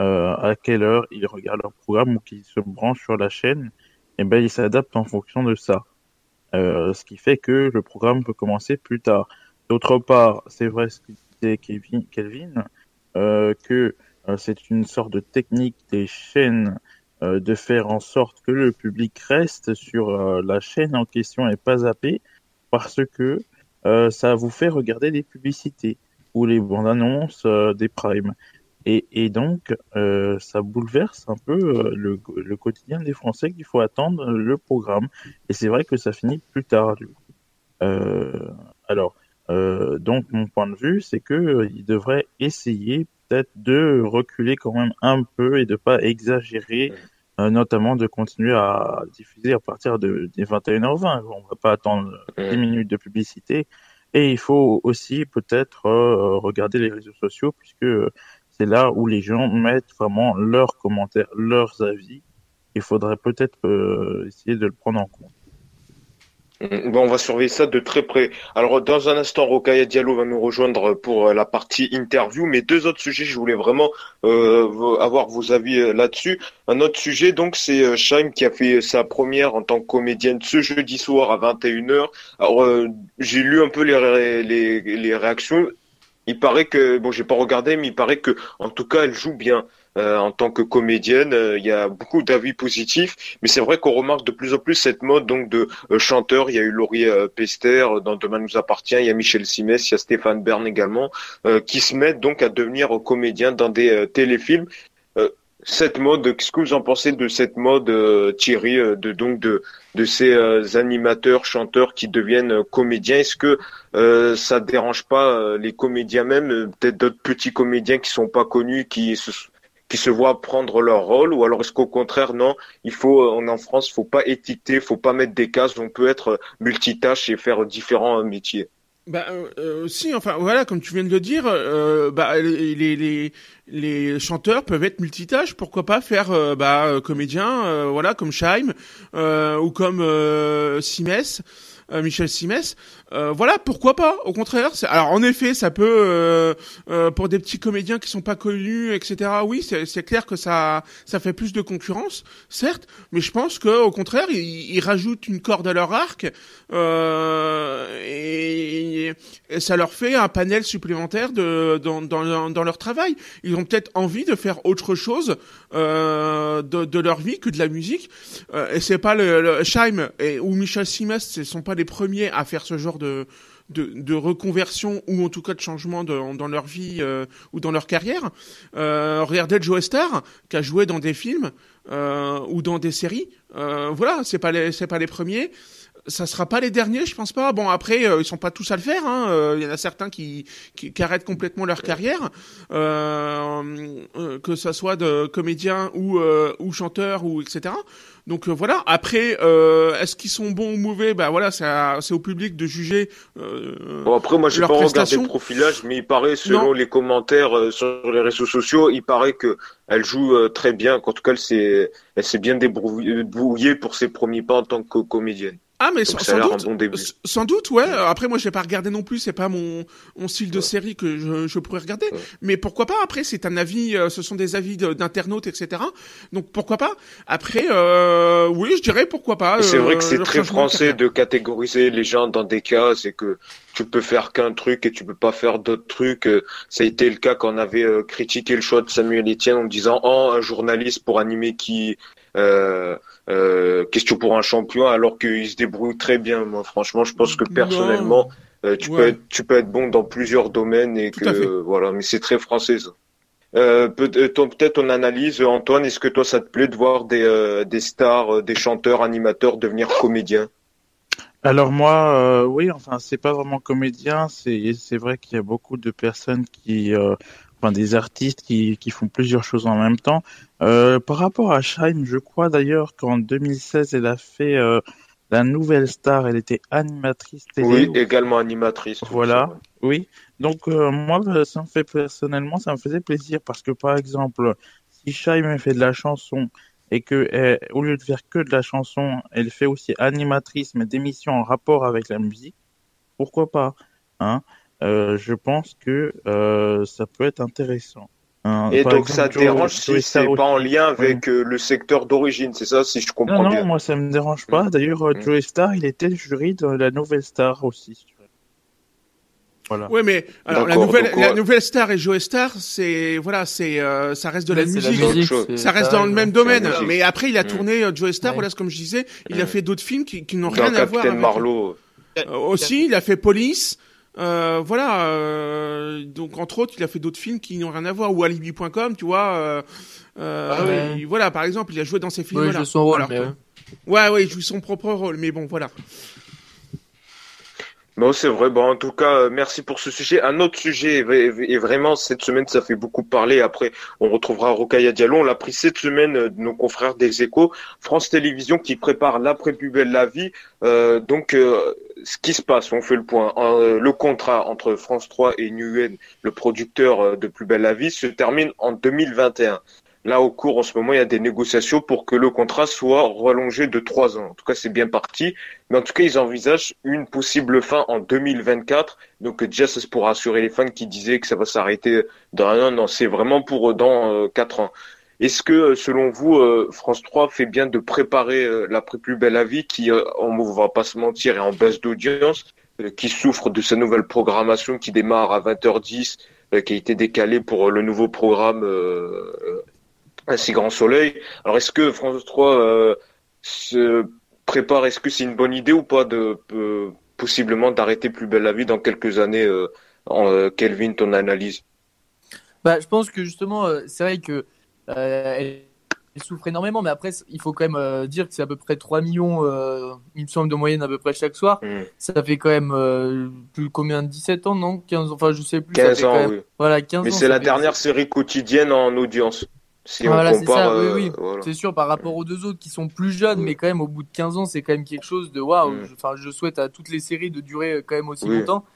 euh, à quelle heure ils regardent leur programme ou qui se branchent sur la chaîne, et eh ben ils s'adaptent en fonction de ça. Euh, ce qui fait que le programme peut commencer plus tard. D'autre part, c'est vrai ce que disait Kevin, Kelvin, euh, que c'est une sorte de technique des chaînes de faire en sorte que le public reste sur la chaîne en question et pas zappé, parce que ça vous fait regarder des publicités ou les bandes annonces euh, des primes. Et, et donc, euh, ça bouleverse un peu euh, le, le, quotidien des Français qu'il faut attendre le programme. Et c'est vrai que ça finit plus tard, du coup. alors, donc, mon point de vue, c'est que il devrait essayer peut-être de reculer quand même un peu et de pas exagérer, notamment de continuer à diffuser à partir de, des 21h20. On va pas attendre 10 minutes de publicité et il faut aussi peut-être euh, regarder les réseaux sociaux puisque c'est là où les gens mettent vraiment leurs commentaires, leurs avis. Il faudrait peut-être euh, essayer de le prendre en compte. Mm, on va surveiller ça de très près. Alors, dans un instant, Rokaya Diallo va nous rejoindre pour euh, la partie interview, mais deux autres sujets, je voulais vraiment euh, avoir vos avis euh, là-dessus. Un autre sujet, donc, c'est euh, Shaim qui a fait sa première en tant que comédienne ce jeudi soir à 21h. Alors, j'ai lu un peu les, les, les réactions. Il paraît que, bon, j'ai pas regardé, mais il paraît que, en tout cas, elle joue bien. Euh, en tant que comédienne. Euh, il y a beaucoup d'avis positifs, mais c'est vrai qu'on remarque de plus en plus cette mode donc de euh, chanteurs. Il y a eu Laurie Pester dans Demain nous appartient, il y a Michel Simès, il y a Stéphane Bern également, qui se mettent donc à devenir comédiens dans des téléfilms cette mode, qu'est-ce que vous en pensez de cette mode, Thierry, de donc de de ces animateurs, chanteurs qui deviennent comédiens? Est-ce que ça dérange pas les comédiens même, peut-être d'autres petits comédiens qui sont pas connus, qui se, qui se voient prendre leur rôle ou alors est-ce qu'au contraire non il faut euh, en France faut pas étiqueter faut pas mettre des cases on peut être multitâche et faire différents métiers. Bah euh, euh, si enfin voilà comme tu viens de le dire euh, bah les, les les chanteurs peuvent être multitâches pourquoi pas faire euh, bah comédien voilà comme Scheim ou comme Simès. euh, Michel Simès. Euh, voilà, pourquoi pas Au contraire. Alors en effet, ça peut euh, pour des petits comédiens qui sont pas connus, etc. Oui, c'est clair que ça ça fait plus de concurrence, certes, mais je pense que au contraire, ils, ils rajoutent une corde à leur arc et, et, ça leur fait un panel supplémentaire de dans dans, dans leur travail. Ils ont peut-être envie de faire autre chose de, de leur vie que de la musique. et c'est pas le, le Scheim et ou Michel Simès, ce sont pas les premiers à faire ce genre de de, reconversion ou en tout cas de changement dans leur vie euh, ou dans leur carrière. Euh, regardez Joe Star qui a joué dans des films euh, ou dans des séries. Euh, voilà, c'est pas les c'est pas les premiers ça sera pas les derniers, je pense pas. Bon après, ils sont pas tous à le faire. Hein. Il y en a certains qui, qui, qui arrêtent complètement leur carrière, que ça soit de comédien ou ou chanteur ou etc. Donc euh, voilà. Après, est-ce qu'ils sont bons ou mauvais? Ben voilà, c'est c'est au public de juger. bon après, moi j'ai pas regardé le profilage, mais il paraît selon non. les commentaires sur les réseaux sociaux, il paraît que elle joue très bien. En tout cas, elle s'est elle s'est bien débrouillée pour ses premiers pas en tant que comédienne. Ah mais sans, sans doute, bon sans doute, ouais. Après moi je vais pas regarder non plus, c'est pas mon, mon style de ouais. série que je, je pourrais regarder. Ouais. Mais pourquoi pas? Après c'est un avis, euh, ce sont des avis d'internautes, etc. Donc pourquoi pas? Après, euh, oui, je dirais pourquoi pas. C'est vrai que c'est très français de catégoriser les gens dans des cas, c'est que tu peux faire qu'un truc et tu peux pas faire d'autres trucs. Ça a été le cas quand on avait euh, critiqué le choix de Samuel Etienne en disant oh un journaliste pour animer qui euh, euh, question pour un champion alors qu'il se débrouille très bien. Moi, franchement, je pense que personnellement, euh, tu ouais. peux être, tu peux être bon dans plusieurs domaines et Tout que voilà, mais c'est très français. Ça. Euh, peut-être ton analyse, Antoine, est-ce que toi ça te plaît de voir des, euh, des stars, des chanteurs, animateurs devenir comédiens? Alors moi, euh, oui, enfin c'est pas vraiment comédien, c'est c'est vrai qu'il y a beaucoup de personnes qui, euh, enfin des artistes qui qui font plusieurs choses en même temps. Euh, par rapport à Shine, je crois d'ailleurs qu'en 2016 elle a fait la nouvelle star, elle était animatrice télé. Oui, également animatrice. Voilà, oui. Donc moi, ça me fait personnellement, ça me faisait plaisir parce que par exemple, si Shine fait de la chanson et que elle, au lieu de faire que de la chanson, elle fait aussi animatrice mais d'émissions en rapport avec la musique. Pourquoi pas hein euh, Je pense que euh, ça peut être intéressant. Hein, et donc exemple, ça te dérange si c'est pas en lien avec oui. euh, le secteur d'origine, c'est ça si je comprends non, bien? Non, moi ça me dérange pas. Mmh. D'ailleurs, mmh. Joey Star, il était jury de la nouvelle star aussi. Voilà. Ouais, mais alors la nouvelle, la nouvelle star et Joe Star, c'est voilà, c'est euh, ça reste de la, musique. la musique. Ça reste dans le même domaine. Mais après, il a tourné mmh. Joe Star. Ouais. Voilà, comme je disais, il mmh. a fait d'autres films qui, qui n'ont rien à voir. Avec... Marlowe. Euh, aussi, il a fait Police. Euh, voilà. Euh, donc entre autres, il a fait d'autres films qui n'ont rien à voir. Ou Alibi.com, tu vois. Euh, ah, ouais. Voilà, par exemple, il a joué dans ces films-là. Ouais, il joue son rôle. Mais... Ouais, ouais, il joue son propre rôle. Mais bon, voilà. Non, c'est vrai. Bon, en tout cas, merci pour ce sujet. Un autre sujet, et vraiment, cette semaine, ça fait beaucoup parler. Après, on retrouvera Rokaya Diallo. On l'a pris cette semaine de nos confrères des échos. France Télévisions qui prépare l'après plus belle la vie. Euh, donc, euh, ce qui se passe, on fait le point. Euh, le contrat entre France 3 et Newen, le producteur de Plus belle la vie, se termine en 2021. Là, au cours, en ce moment, il y a des négociations pour que le contrat soit rallongé de trois ans. En tout cas, c'est bien parti. Mais en tout cas, ils envisagent une possible fin en 2024. Donc, déjà, c'est pour rassurer les fans qui disaient que ça va s'arrêter dans un an. Non, c'est vraiment pour dans euh, quatre ans. Est-ce que, selon vous, euh, France 3 fait bien de préparer euh, l'après plus belle à vie qui, on ne va pas se mentir, est en baisse d'audience, qui souffre de sa nouvelle programmation qui démarre à 20h10, qui a été décalée pour le nouveau programme un si grand soleil. Alors est-ce que France 3 euh, se prépare, est-ce que c'est une bonne idée ou pas de euh, possiblement d'arrêter Plus belle la vie dans quelques années euh, en, euh, Kelvin, ton analyse? Bah, Je pense que justement, c'est vrai que elle, elle, souffre énormément, mais après, il faut quand même dire que c'est à peu près 3 millions, il me semble, de moyenne à peu près chaque soir. Mmh. Ça fait quand même plus combien 17 ans, non? 15 Enfin, je sais plus. 15 ans, même, oui. Voilà, 15 mais ans. c'est la dernière série quotidienne en audience. Si voilà, c'est ça, euh, oui, oui. Voilà. C'est sûr, par rapport aux deux autres qui sont plus jeunes, oui. mais quand même, au bout de 15 ans, c'est quand même quelque chose de waouh. Mm. Enfin, je souhaite à toutes les séries de durer quand même aussi oui. longtemps.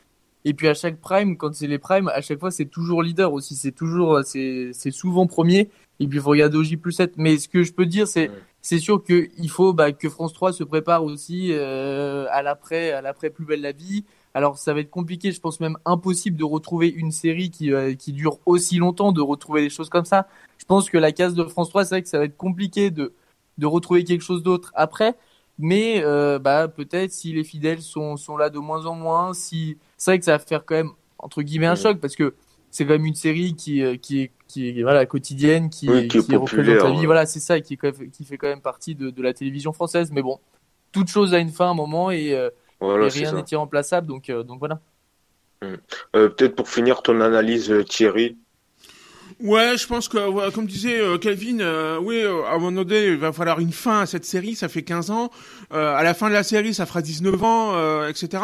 Et puis à chaque prime, quand c'est les primes, à chaque fois, c'est toujours leader aussi. C'est toujours, c'est souvent premier. Et puis, il faut regarder au J plus 7. Mais ce que je peux dire, c'est, mm. c'est sûr qu'il faut bah, que France 3 se prépare aussi euh, à l'après, à l'après plus belle la vie. Alors ça va être compliqué, je pense même impossible de retrouver une série qui, euh, qui dure aussi longtemps, de retrouver des choses comme ça. Je pense que la case de France 3, c'est vrai que ça va être compliqué de, de retrouver quelque chose d'autre après. Mais euh, bah, peut-être si les fidèles sont, sont là de moins en moins, si c'est vrai que ça va faire quand même entre guillemets un choc parce que c'est quand même une série qui, euh, qui est qui est voilà quotidienne, qui, oui, qui, qui représente la vie. Ouais. Voilà, c'est ça, qui, qui fait quand même partie de, de la télévision française. Mais bon, toute chose a une fin, à un moment, et euh, Voilà, et c'est rien n'est irremplaçable, donc, euh, donc voilà. Euh, Peut-être pour finir ton analyse, euh, Thierry. Ouais, je pense que, comme disait Calvin, euh, oui, à un moment donné, il va falloir une fin à cette série, ça fait 15 ans. Euh, à la fin de la série, ça fera 19 ans, euh, etc.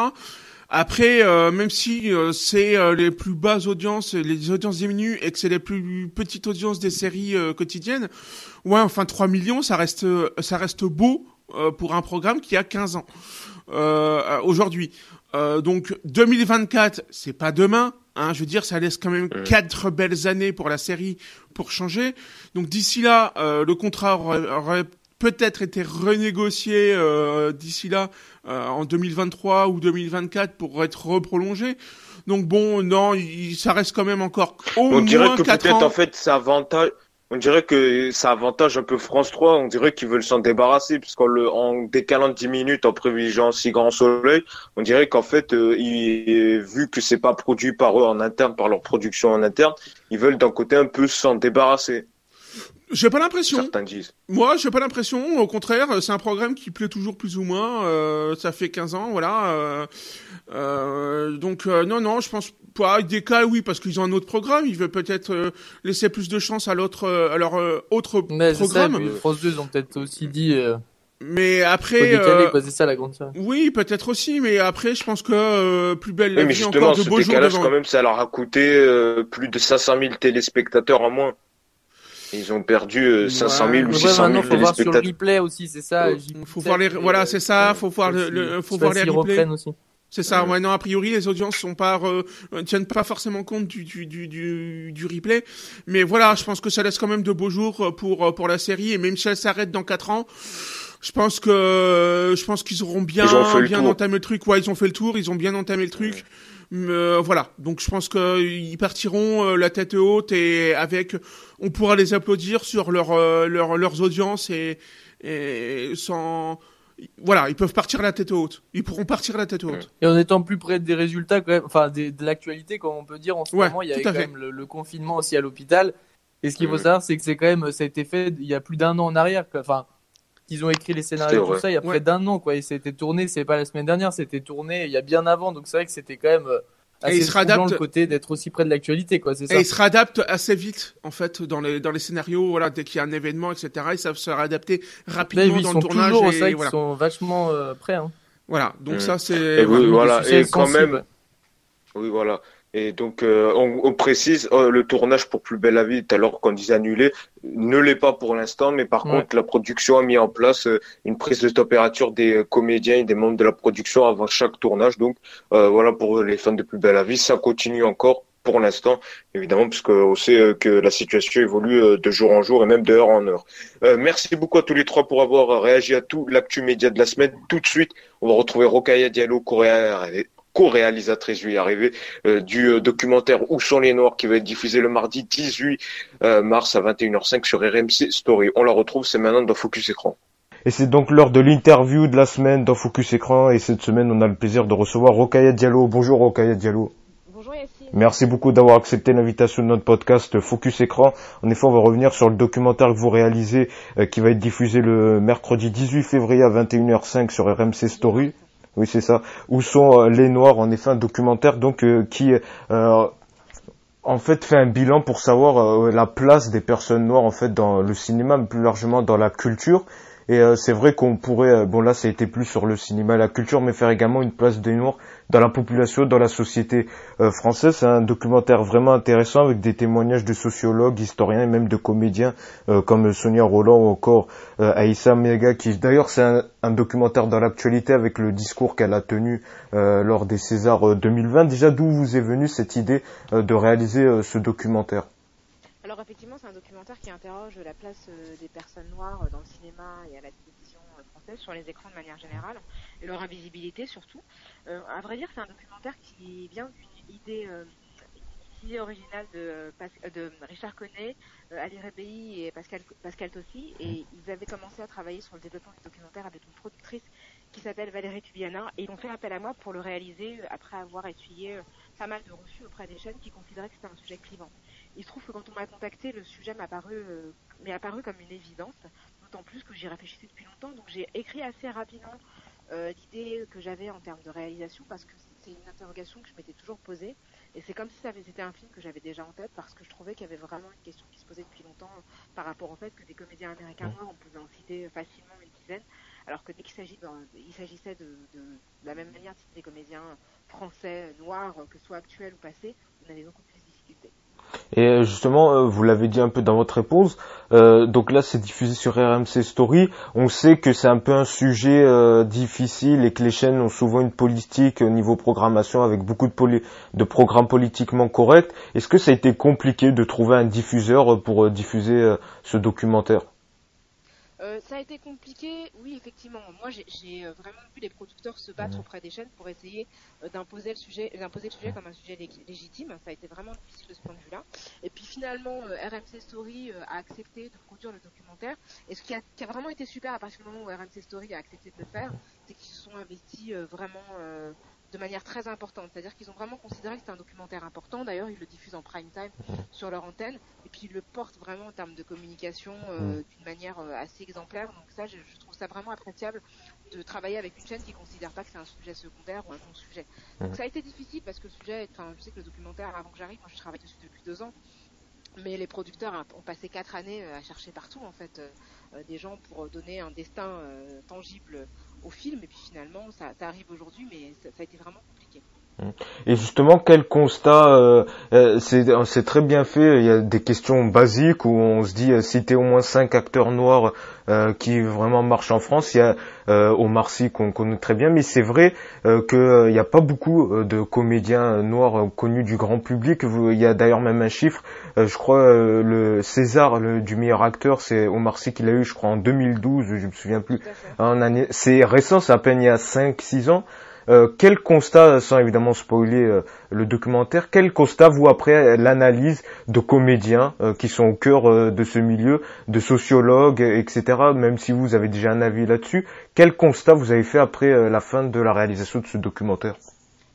Après, euh, même si euh, c'est euh, les plus basses audiences, les audiences diminuent et que c'est les plus petites audiences des séries euh, quotidiennes, ouais, enfin 3 millions, ça reste, ça reste beau euh, pour un programme qui a 15 ans euh, euh, aujourd'hui. Euh, donc 2024, c'est pas demain. Hein, je veux dire, ça laisse quand même quatre belles années pour la série pour changer. Donc d'ici là, euh, le contrat aurait, aurait peut-être été renégocié euh, d'ici là euh, en 2023 ou 2024 pour être reprolongé. Donc bon, non, il, ça reste quand même encore au On dirait moins que 4 peut-être en fait ça avantage. On dirait que ça avantage un peu France 3. On dirait qu'ils veulent s'en débarrasser puisqu'en le en décalant de 10 minutes en privilégiant si grand soleil, on dirait qu'en fait euh, ils- vu que c'est pas produit par eux en interne par leur production en interne, ils veulent d'un côté un peu s'en débarrasser. J'ai pas l'impression. Certains disent. Moi, j'ai pas l'impression. Au contraire, c'est un programme qui plaît toujours plus ou moins. Euh, ça fait 15 ans, voilà. Euh, euh, donc euh, non, non, je pense pas. Des cas, oui, parce qu'ils ont un autre programme. Ils veulent peut-être euh, laisser plus de chance à l'autre, à leur euh, autre Mais c'est ça, programme. puis France 2, ils ont peut-être aussi dit, euh, Mais après, décaler, euh, ça la grande oui, peut-être aussi. Mais après, je pense que euh, plus belle la Oui, mais vie justement, encore de ce beaux jours décalage, quand même, ça leur a coûté euh, plus de 500 000 téléspectateurs en moins. Ils ont perdu euh, 500 000 Ouais, ou Mais ouais, 600 maintenant, 000 faut voir sur le téléspectateurs. replay aussi, c'est ça. Ouais. Faut voir les, voilà, euh, c'est ça. Faut voir le, le- faut voir les replays. aussi. C'est ça, Ouais. ouais, non, a priori, les audiences sont pas, euh, euh, tiennent pas forcément compte du, du, du, du, du replay. Mais voilà, je pense que ça laisse quand même de beaux jours euh, pour, euh, pour la série. Et même si elle s'arrête dans 4 ans, je pense que, euh, je pense qu'ils auront bien, le bien entamé le truc. Ouais, ils ont fait le tour, ils ont bien entamé le truc. Euh, voilà. Donc, je pense qu'ils partiront euh, la tête haute et avec, on pourra les applaudir sur leur, euh, leur, leurs audiences et, et sans, voilà, ils peuvent partir la tête haute. Ils pourront partir la tête haute. Et en étant plus près des résultats, quand même, enfin, des- de l'actualité, comme on peut dire, en ce Ouais, moment, il y à quand fait. même le, le confinement aussi à l'hôpital. Et ce qu'il faut Mhm. savoir, c'est que c'est quand même, ça a été fait il y a plus d'un an en arrière, quoi. Enfin, qu'ils ont écrit les scénarios, tout ça, il y a Ouais. près d'un an, quoi. Et c'était tourné, c'est pas la semaine dernière, c'était tourné il y a bien avant. Donc c'est vrai que c'était quand même euh, Et assez il se réadapte- le côté d'être aussi près de l'actualité, quoi. C'est ça. Et ils se réadaptent assez vite, en fait, dans les, dans les scénarios, voilà, dès qu'il y a un événement, etc. Ils savent se réadapter Là, rapidement ils dans sont le tournage. toujours, et vrai voilà. sont vachement euh, prêts, hein. voilà. Donc Mm. ça, c'est, Et oui, voilà. Et quand même, oui, voilà. Et donc, euh, on, on précise, euh, le tournage pour Plus Belle la Vie, tout à l'heure qu'on disait annulé, ne l'est pas pour l'instant, mais par Ouais. contre, la production a mis en place euh, une prise de température des euh, comédiens et des membres de la production avant chaque tournage. Donc, euh, voilà, pour les fans de Plus Belle la Vie, ça continue encore pour l'instant, évidemment, puisque on sait euh, que la situation évolue de jour en jour et même de heure en heure. Euh, merci beaucoup à tous les trois pour avoir réagi à tout l'actu média de la semaine. Tout de suite, on va retrouver Rokaya Diallo, coréen- co-réalisatrice, je vais y arriver, euh, du euh, documentaire Où sont les Noirs qui va être diffusé le mardi 18 euh, mars à 21h05 sur RMC Story. On la retrouve, c'est maintenant dans Focus Écran. Et c'est donc l'heure de l'interview de la semaine dans Focus Écran et cette semaine on a le plaisir de recevoir Rokaya Diallo. Bonjour Rokaya Diallo. Bonjour Yacine. Merci beaucoup d'avoir accepté l'invitation de notre podcast Focus Écran. En effet, on va revenir sur le documentaire que vous réalisez euh, qui va être diffusé le mercredi 18 février à 21h05 sur RMC Story. Oui, c'est ça. Où sont euh, les Noirs En effet, un documentaire donc euh, qui euh, en fait fait un bilan pour savoir la place des personnes noires en fait dans le cinéma, mais plus largement dans la culture. Et euh, c'est vrai qu'on pourrait, euh, bon là ça a été plus sur le cinéma et la culture, mais faire également une place des Noirs dans la population, dans la société euh, française. C'est un documentaire vraiment intéressant avec des témoignages de sociologues, historiens et même de comédiens comme Sonia Roland ou encore Aïssa Mega, qui d'ailleurs c'est un, un documentaire dans l'actualité avec le discours qu'elle a tenu lors des Césars euh, 2020. Déjà d'où vous est venue cette idée de réaliser ce documentaire? Alors effectivement, c'est un documentaire qui interroge la place euh, des personnes noires euh, dans le cinéma et à la télévision euh, française, sur les écrans de manière générale, et leur invisibilité surtout. Euh, à vrai dire, c'est un documentaire qui vient d'une idée, originale de, de Richard Connet, Ali Rebéi et Pascal, Pascal Tossi, et ils avaient commencé à travailler sur le développement du documentaire avec une productrice qui s'appelle Valérie Tubiana, et ils ont fait appel à moi pour le réaliser après avoir essuyé pas mal de refus auprès des chaînes qui considéraient que c'était un sujet clivant. Il se trouve que quand on m'a contacté, le sujet m'a paru, euh, m'est apparu comme une évidence, d'autant plus que j'y réfléchissais depuis longtemps. Donc j'ai écrit assez rapidement l'idée que j'avais en termes de réalisation parce que c'est une interrogation que je m'étais toujours posée et c'est comme si ça avait été un film que j'avais déjà en tête parce que je trouvais qu'il y avait vraiment une question qui se posait depuis longtemps par rapport au fait que des comédiens américains noirs, on pouvait en citer facilement une dizaine, alors que dès qu'il s'agissait de, de, la même manière de des comédiens français noirs, que ce soit actuels ou passés, on avait beaucoup plus de difficultés. Et justement, euh, vous l'avez dit un peu dans votre réponse, euh, donc là c'est diffusé sur RMC Story. On sait que c'est un peu un sujet euh, difficile et que les chaînes ont souvent une politique au niveau programmation avec beaucoup de, de programmes politiquement corrects. Est-ce que ça a été compliqué de trouver un diffuseur pour diffuser ce documentaire? Euh, ça a été compliqué, oui, effectivement. Moi, j'ai euh, vraiment vu les producteurs se battre auprès des chaînes pour essayer euh, d'imposer le sujet, d'imposer le sujet comme un sujet légitime. Ça a été vraiment difficile de ce point de vue-là. Et puis finalement, RMC Story a accepté de produire le documentaire. Et ce qui a, qui a, vraiment été super à partir du moment où RMC Story a accepté de le faire, c'est qu'ils se sont investis vraiment de manière très importante. C'est-à-dire qu'ils ont vraiment considéré que c'était un documentaire important. D'ailleurs, ils le diffusent en prime time sur leur antenne. Et puis, ils le portent vraiment en termes de communication euh, d'une manière euh, assez exemplaire. Donc ça, je, trouve ça vraiment appréciable de travailler avec une chaîne qui ne considère pas que c'est un sujet secondaire ou un bon sujet. Donc ça a été difficile parce que le sujet, enfin, je sais que le documentaire, avant que j'arrive, moi je travaille dessus depuis deux ans. Mais les producteurs ont passé quatre années euh, à chercher partout, en fait, des gens pour donner un destin tangible au film. Et puis finalement, ça, arrive aujourd'hui, mais ça, a été vraiment. Et justement, quel constat euh, euh C'est très bien fait. Il y a des questions basiques où on se dit euh, citer au moins cinq acteurs noirs euh, qui vraiment marchent en France. Il y a euh, Omar Sy qu'on connaît très bien, mais c'est vrai euh, qu'il n'y a pas beaucoup de comédiens noirs connus du grand public. Il y a d'ailleurs même un chiffre. je crois le César le, du meilleur acteur, c'est Omar Sy qui l'a eu, je crois en 2012. Je me souviens plus. C'est récent, c'est à peine il y a 5-6 ans. Euh, quel constat, sans évidemment spoiler euh, le documentaire, quel constat vous après l'analyse de comédiens euh, qui sont au cœur de ce milieu, de sociologues, etc. Même si vous avez déjà un avis là-dessus, quel constat vous avez fait après la fin de la réalisation de ce documentaire?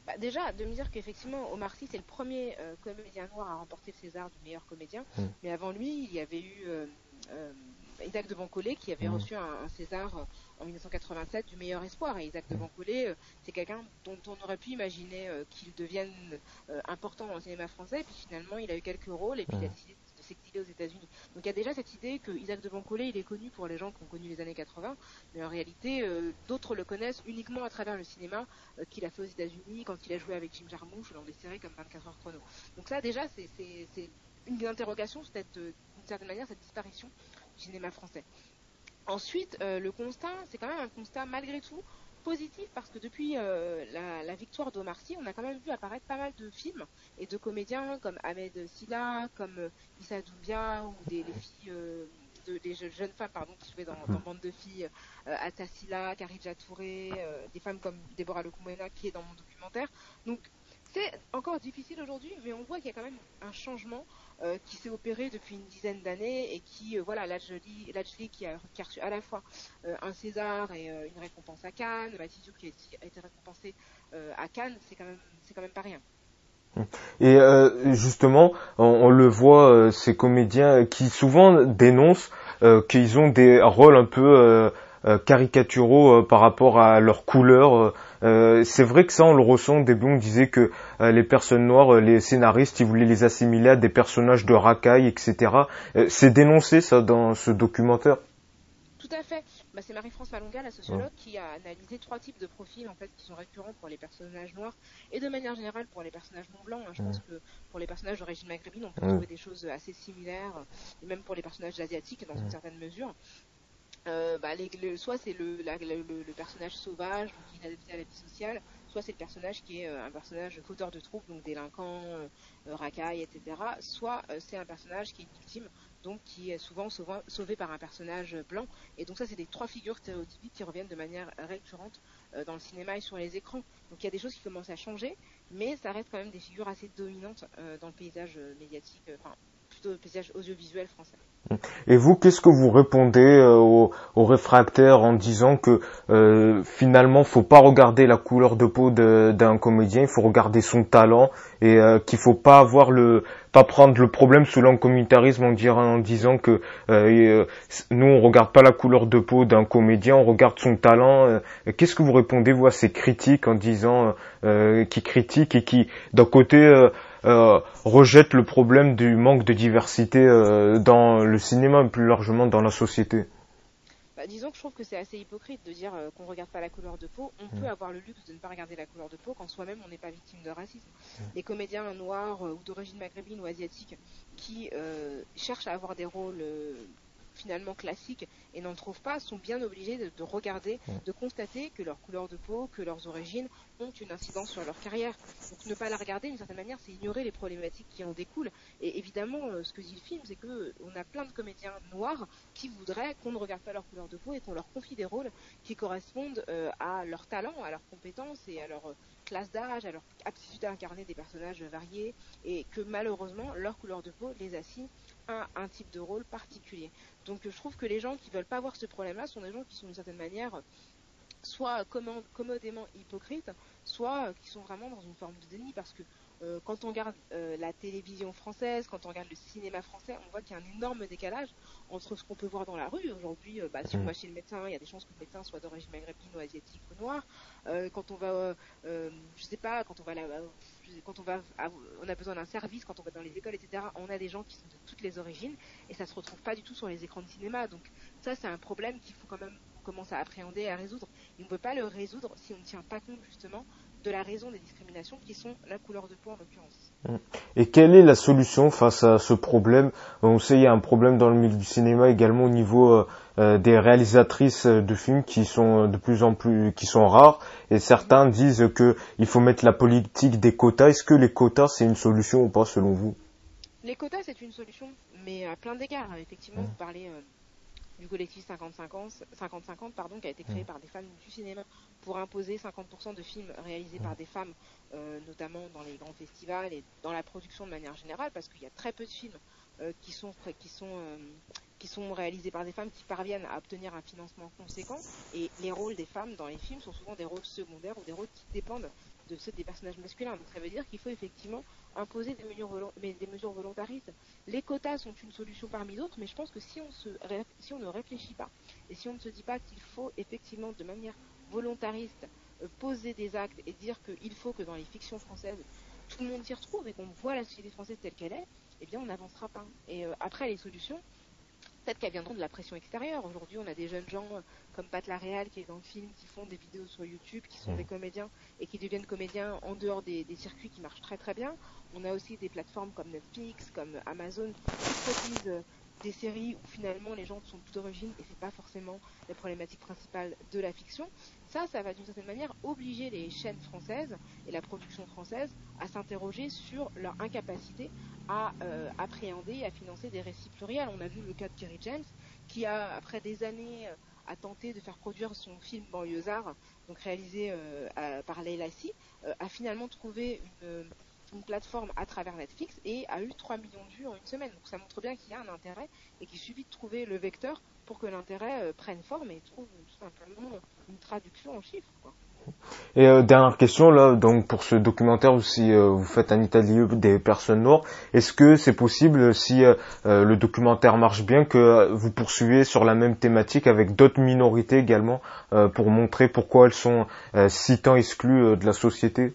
Bah, déjà, de me dire qu'effectivement, Omar Sy, c'est le premier comédien noir à remporter le César du meilleur comédien. Hmm. Mais avant lui, il y avait eu Isaac de Bancolé qui avait hmm. reçu un César en 1987 du meilleur espoir. Et Isaac de Bancolé, euh, c'est quelqu'un dont on aurait pu imaginer euh, qu'il devienne euh, important dans le cinéma français. Et puis finalement, il a eu quelques rôles et puis il a décidé de s'exiler aux États-Unis. Donc il y a déjà cette idée que Isaac de Bancolé, il est connu pour les gens qui ont connu les années 80, mais en réalité, d'autres le connaissent uniquement à travers le cinéma qu'il a fait aux États-Unis quand il a joué avec Jim Jarmusch dans des séries comme 24 heures chrono. Donc ça, déjà, c'est une interrogation, peut-être d'une certaine manière, cette disparition cinéma français. Ensuite, euh, le constat, c'est quand même un constat malgré tout positif parce que depuis euh, la, victoire d'Omar Sy, on a quand même vu apparaître pas mal de films et de comédiens comme Ahmed Silla, comme euh, Issa Doubia ou des filles, des jeunes femmes pardon qui jouaient dans, dans bande de filles, Atasila, Karija Touré, des femmes comme Deborah Lokumena qui est dans mon documentaire. Donc c'est encore difficile aujourd'hui, mais on voit qu'il y a quand même un changement euh, qui s'est opéré depuis une dizaine d'années et qui, euh, voilà, Lajli qui a, qui a reçu à la fois euh, un César et une récompense à Cannes, Mathieu qui a, été récompensé à Cannes, c'est quand même, quand même pas rien. Et justement, on, le voit, ces comédiens qui souvent dénoncent qu'ils ont des rôles un peu caricaturaux par rapport à leur couleur euh, c'est vrai que ça, on le ressent. Au début, on disait que euh, les personnes noires, euh, les scénaristes, ils voulaient les assimiler à des personnages de racailles, etc. c'est dénoncé ça dans ce documentaire. Tout à fait. Bah, c'est Marie-France Malonga, la sociologue, qui a analysé trois types de profils en fait qui sont récurrents pour les personnages noirs et de manière générale pour les personnages non blancs. Hein. Je pense que pour les personnages d'origine maghrébine, on peut trouver des choses assez similaires, et même pour les personnages asiatiques dans une certaine mesure. Euh, bah, soit c'est le, le, personnage sauvage, inadapté à la vie sociale, soit c'est le personnage qui est euh, un personnage fauteur de troubles, donc délinquant, euh, racaille, etc. Soit c'est un personnage qui est une victime, donc qui est souvent sauvé, par un personnage blanc. Et donc ça, c'est des trois figures stéréotypiques qui reviennent de manière récurrente dans le cinéma et sur les écrans. Donc il y a des choses qui commencent à changer, mais ça reste quand même des figures assez dominantes dans le paysage médiatique, audiovisuel français. Et vous, qu'est-ce que vous répondez euh, aux, réfractaires en disant que euh, finalement, faut pas regarder la couleur de peau d'un comédien, il faut regarder son talent et euh, qu'il faut pas avoir le, pas prendre le problème sous l'angle communautarisme en, en disant que euh, nous on regarde pas la couleur de peau d'un comédien, on regarde son talent. Qu'est-ce que vous répondez vous à ces critiques en disant qui critiquent et qui d'un côté euh, rejette le problème du manque de diversité euh, dans le cinéma plus largement dans la société bah, disons que je trouve que c'est assez hypocrite de dire euh, qu'on ne regarde pas la couleur de peau. On mm. peut avoir le luxe de ne pas regarder la couleur de peau quand soi-même on n'est pas victime de racisme. Mm. Les comédiens noirs ou d'origine maghrébine ou asiatique qui cherchent à avoir des rôles finalement classiques et n'en trouvent pas sont bien obligés de, regarder, de constater que leur couleur de peau, que leurs origines ont une incidence sur leur carrière. Donc ne pas la regarder d'une certaine manière, c'est ignorer les problématiques qui en découlent. Et évidemment, euh, ce que dit le film, c'est que on a plein de comédiens noirs qui voudraient qu'on ne regarde pas leur couleur de peau et qu'on leur confie des rôles qui correspondent euh, à leur talent, à leurs compétences et à leur euh, classe d'âge, à leur aptitude à incarner des personnages variés, et que malheureusement leur couleur de peau les assigne à un type de rôle particulier. Donc je trouve que les gens qui veulent pas avoir ce problème-là sont des gens qui sont d'une certaine manière soit commodément hypocrites, soit qui sont vraiment dans une forme de déni parce que euh, quand on regarde euh, la télévision française, quand on regarde le cinéma français, on voit qu'il y a un énorme décalage entre ce qu'on peut voir dans la rue. Aujourd'hui, euh, bah, si on mm. va chez le médecin, il y a des chances que le médecin soit d'origine maghrébine ou asiatique ou noire. quand on va, je sais pas, quand on va là, quand on va, on a besoin d'un service, quand on va dans les écoles, etc. On a des gens qui sont de toutes les origines et ça se retrouve pas du tout sur les écrans de cinéma. Donc ça, c'est un problème qu'il faut quand même commencer à appréhender et à résoudre. Et on ne peut pas le résoudre si on ne tient pas compte justement de la raison des discriminations qui sont la couleur de peau en l'occurrence. Mmh. Et quelle est la solution face à ce problème? On sait qu'il y a un problème dans le milieu du cinéma également au niveau euh, euh, des réalisatrices de films qui sont de plus en plus qui sont rares et certains disent que il faut mettre la politique des quotas. Est-ce que les quotas c'est une solution ou pas selon vous? Les quotas c'est une solution, mais à plein d'égards. Effectivement, mmh. vous parlez euh, du collectif 50-50, pardon, qui a été créé mm. par des femmes du cinéma pour imposer 50% de films réalisés par mm. des femmes, euh, notamment dans les grands festivals et dans la production de manière générale, parce qu'il y a très peu de films euh, qui sont qui sont euh, qui sont réalisés par des femmes qui parviennent à obtenir un financement conséquent et les rôles des femmes dans les films sont souvent des rôles secondaires ou des rôles qui dépendent de ceux des personnages masculins. Donc ça veut dire qu'il faut effectivement imposer des mesures, volontaristes. Les quotas sont une solution parmi d'autres, mais je pense que si on, se, si on ne réfléchit pas et si on ne se dit pas qu'il faut effectivement de manière volontariste euh, poser des actes et dire qu'il faut que dans les fictions françaises tout le monde s'y retrouve et qu'on voit la société française telle qu'elle est, eh bien on n'avancera pas. Et euh, après les solutions, peut-être qu'elles viendront de la pression extérieure. Aujourd'hui, on a des jeunes gens comme Pat Laréal qui est dans le film, qui font des vidéos sur YouTube, qui sont des comédiens et qui deviennent comédiens en dehors des, circuits qui marchent très très bien. On a aussi des plateformes comme Netflix, comme Amazon, qui produisent euh, des séries où finalement les gens sont d'origine et c'est pas forcément la problématique principale de la fiction. Ça, ça va d'une certaine manière obliger les chaînes françaises et la production française à s'interroger sur leur incapacité à euh, appréhender et à financer des récits pluriels. On a vu le cas de Kerry James qui a, après des années, euh, a tenté de faire produire son film Banlieusard, donc réalisé euh, par Leila Si, a finalement trouvé une, une, plateforme à travers Netflix et a eu 3 millions de vues en une semaine. Donc ça montre bien qu'il y a un intérêt et qu'il suffit de trouver le vecteur pour que l'intérêt prenne forme et trouve tout simplement une traduction en chiffres. Quoi. Et euh, dernière question là, donc pour ce documentaire, si euh, vous faites un état des personnes noires, est-ce que c'est possible si euh, le documentaire marche bien que vous poursuivez sur la même thématique avec d'autres minorités également pour montrer pourquoi elles sont si tant exclues de la société?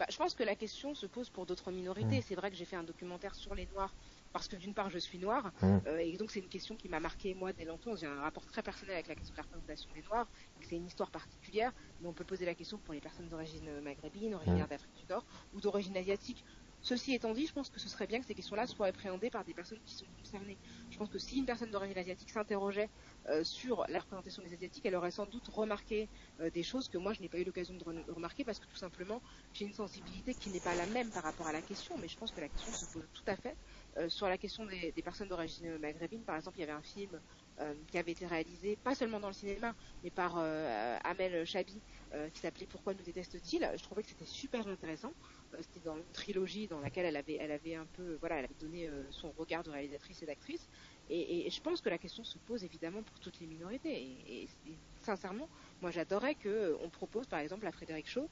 Bah, Je pense que la question se pose pour d'autres minorités. Mmh. C'est vrai que j'ai fait un documentaire sur les noirs parce que d'une part je suis noire mmh. euh, et donc c'est une question qui m'a marqué moi dès l'enfance. J'ai un rapport très personnel avec la question de la représentation des noirs. C'est une histoire particulière, mais on peut poser la question pour les personnes d'origine maghrébine, originaire mmh. d'Afrique du Nord ou d'origine asiatique. Ceci étant dit, je pense que ce serait bien que ces questions-là soient appréhendées par des personnes qui sont concernées. Je pense que si une personne d'origine asiatique s'interrogeait euh, sur la représentation des asiatiques, elle aurait sans doute remarqué euh, des choses que moi je n'ai pas eu l'occasion de remarquer parce que tout simplement j'ai une sensibilité qui n'est pas la même par rapport à la question, mais je pense que la question se pose tout à fait euh, sur la question des, personnes d'origine maghrébine, par exemple, il y avait un film euh, qui avait été réalisé, pas seulement dans le cinéma, mais par euh, Amel Chabi, qui s'appelait Pourquoi nous déteste-t-il? Je trouvais que c'était super intéressant. C'était dans une trilogie dans laquelle elle avait, elle avait un peu, voilà, elle avait donné son regard de réalisatrice et d'actrice. Et, je pense que la question se pose évidemment pour toutes les minorités. Et, sincèrement, moi j'adorais qu'on propose par exemple à Frédéric Shaw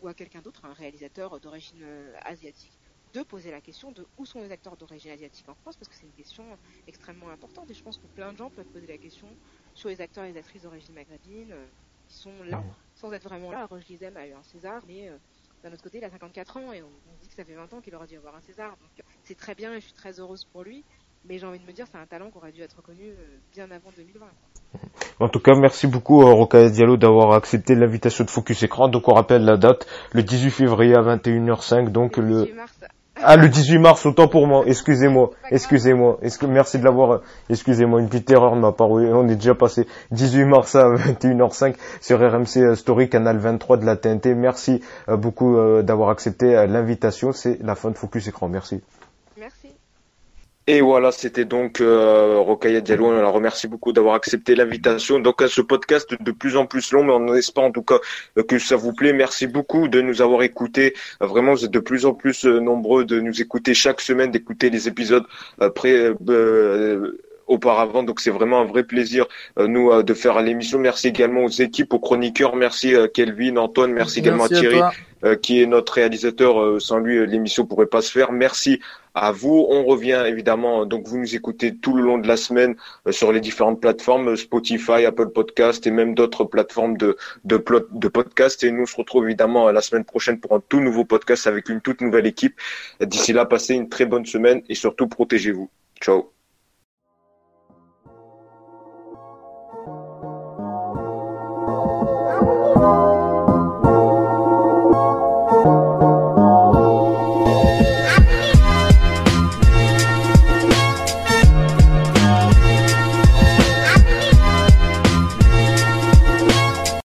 ou à quelqu'un d'autre, un réalisateur d'origine asiatique, de poser la question de où sont les acteurs d'origine asiatique en France, parce que c'est une question extrêmement importante. Et je pense que plein de gens peuvent poser la question sur les acteurs et les actrices d'origine maghrébine, euh, qui sont là, sans être vraiment là. Roche Dizem a eu un César, mais euh, d'un autre côté, il a 54 ans et on, dit que ça fait 20 ans qu'il aurait dû avoir un César. Donc c'est très bien et je suis très heureuse pour lui. Mais j'ai envie de me dire, c'est un talent qui aurait dû être reconnu euh, bien avant 2020. En tout cas, merci beaucoup Roca Diallo d'avoir accepté l'invitation de Focus Écran. Donc on rappelle la date, le 18 février à 21h05. Donc le, le... Mars ah, le 18 mars, autant pour moi. Excusez-moi. Excusez-moi. merci de l'avoir, excusez-moi, une petite erreur de ma part. on est déjà passé 18 mars à 21h05 sur RMC euh, Story, canal 23 de la TNT. Merci euh, beaucoup euh, d'avoir accepté l'invitation. C'est la fin de Focus Écran. Merci. Et voilà, c'était donc euh, Diallo. On la remercie beaucoup d'avoir accepté l'invitation. Donc à ce podcast de plus en plus long, mais on espère en tout cas euh, que ça vous plaît. Merci beaucoup de nous avoir écoutés. Euh, vraiment, vous êtes de plus en plus euh, nombreux de nous écouter chaque semaine, d'écouter les épisodes après auparavant. Donc c'est vraiment un vrai plaisir nous de faire l'émission. Merci également aux équipes, aux chroniqueurs. Merci Kelvin, Antoine. Merci, également à Thierry qui est notre réalisateur. sans lui, l'émission pourrait pas se faire. Merci à vous. On revient évidemment, donc vous nous écoutez tout le long de la semaine euh, sur les différentes plateformes, euh, Spotify, Apple Podcast et même d'autres plateformes de, de, de podcast. Et nous on se retrouve évidemment euh, la semaine prochaine pour un tout nouveau podcast avec une toute nouvelle équipe. D'ici là, passez une très bonne semaine et surtout protégez-vous. Ciao.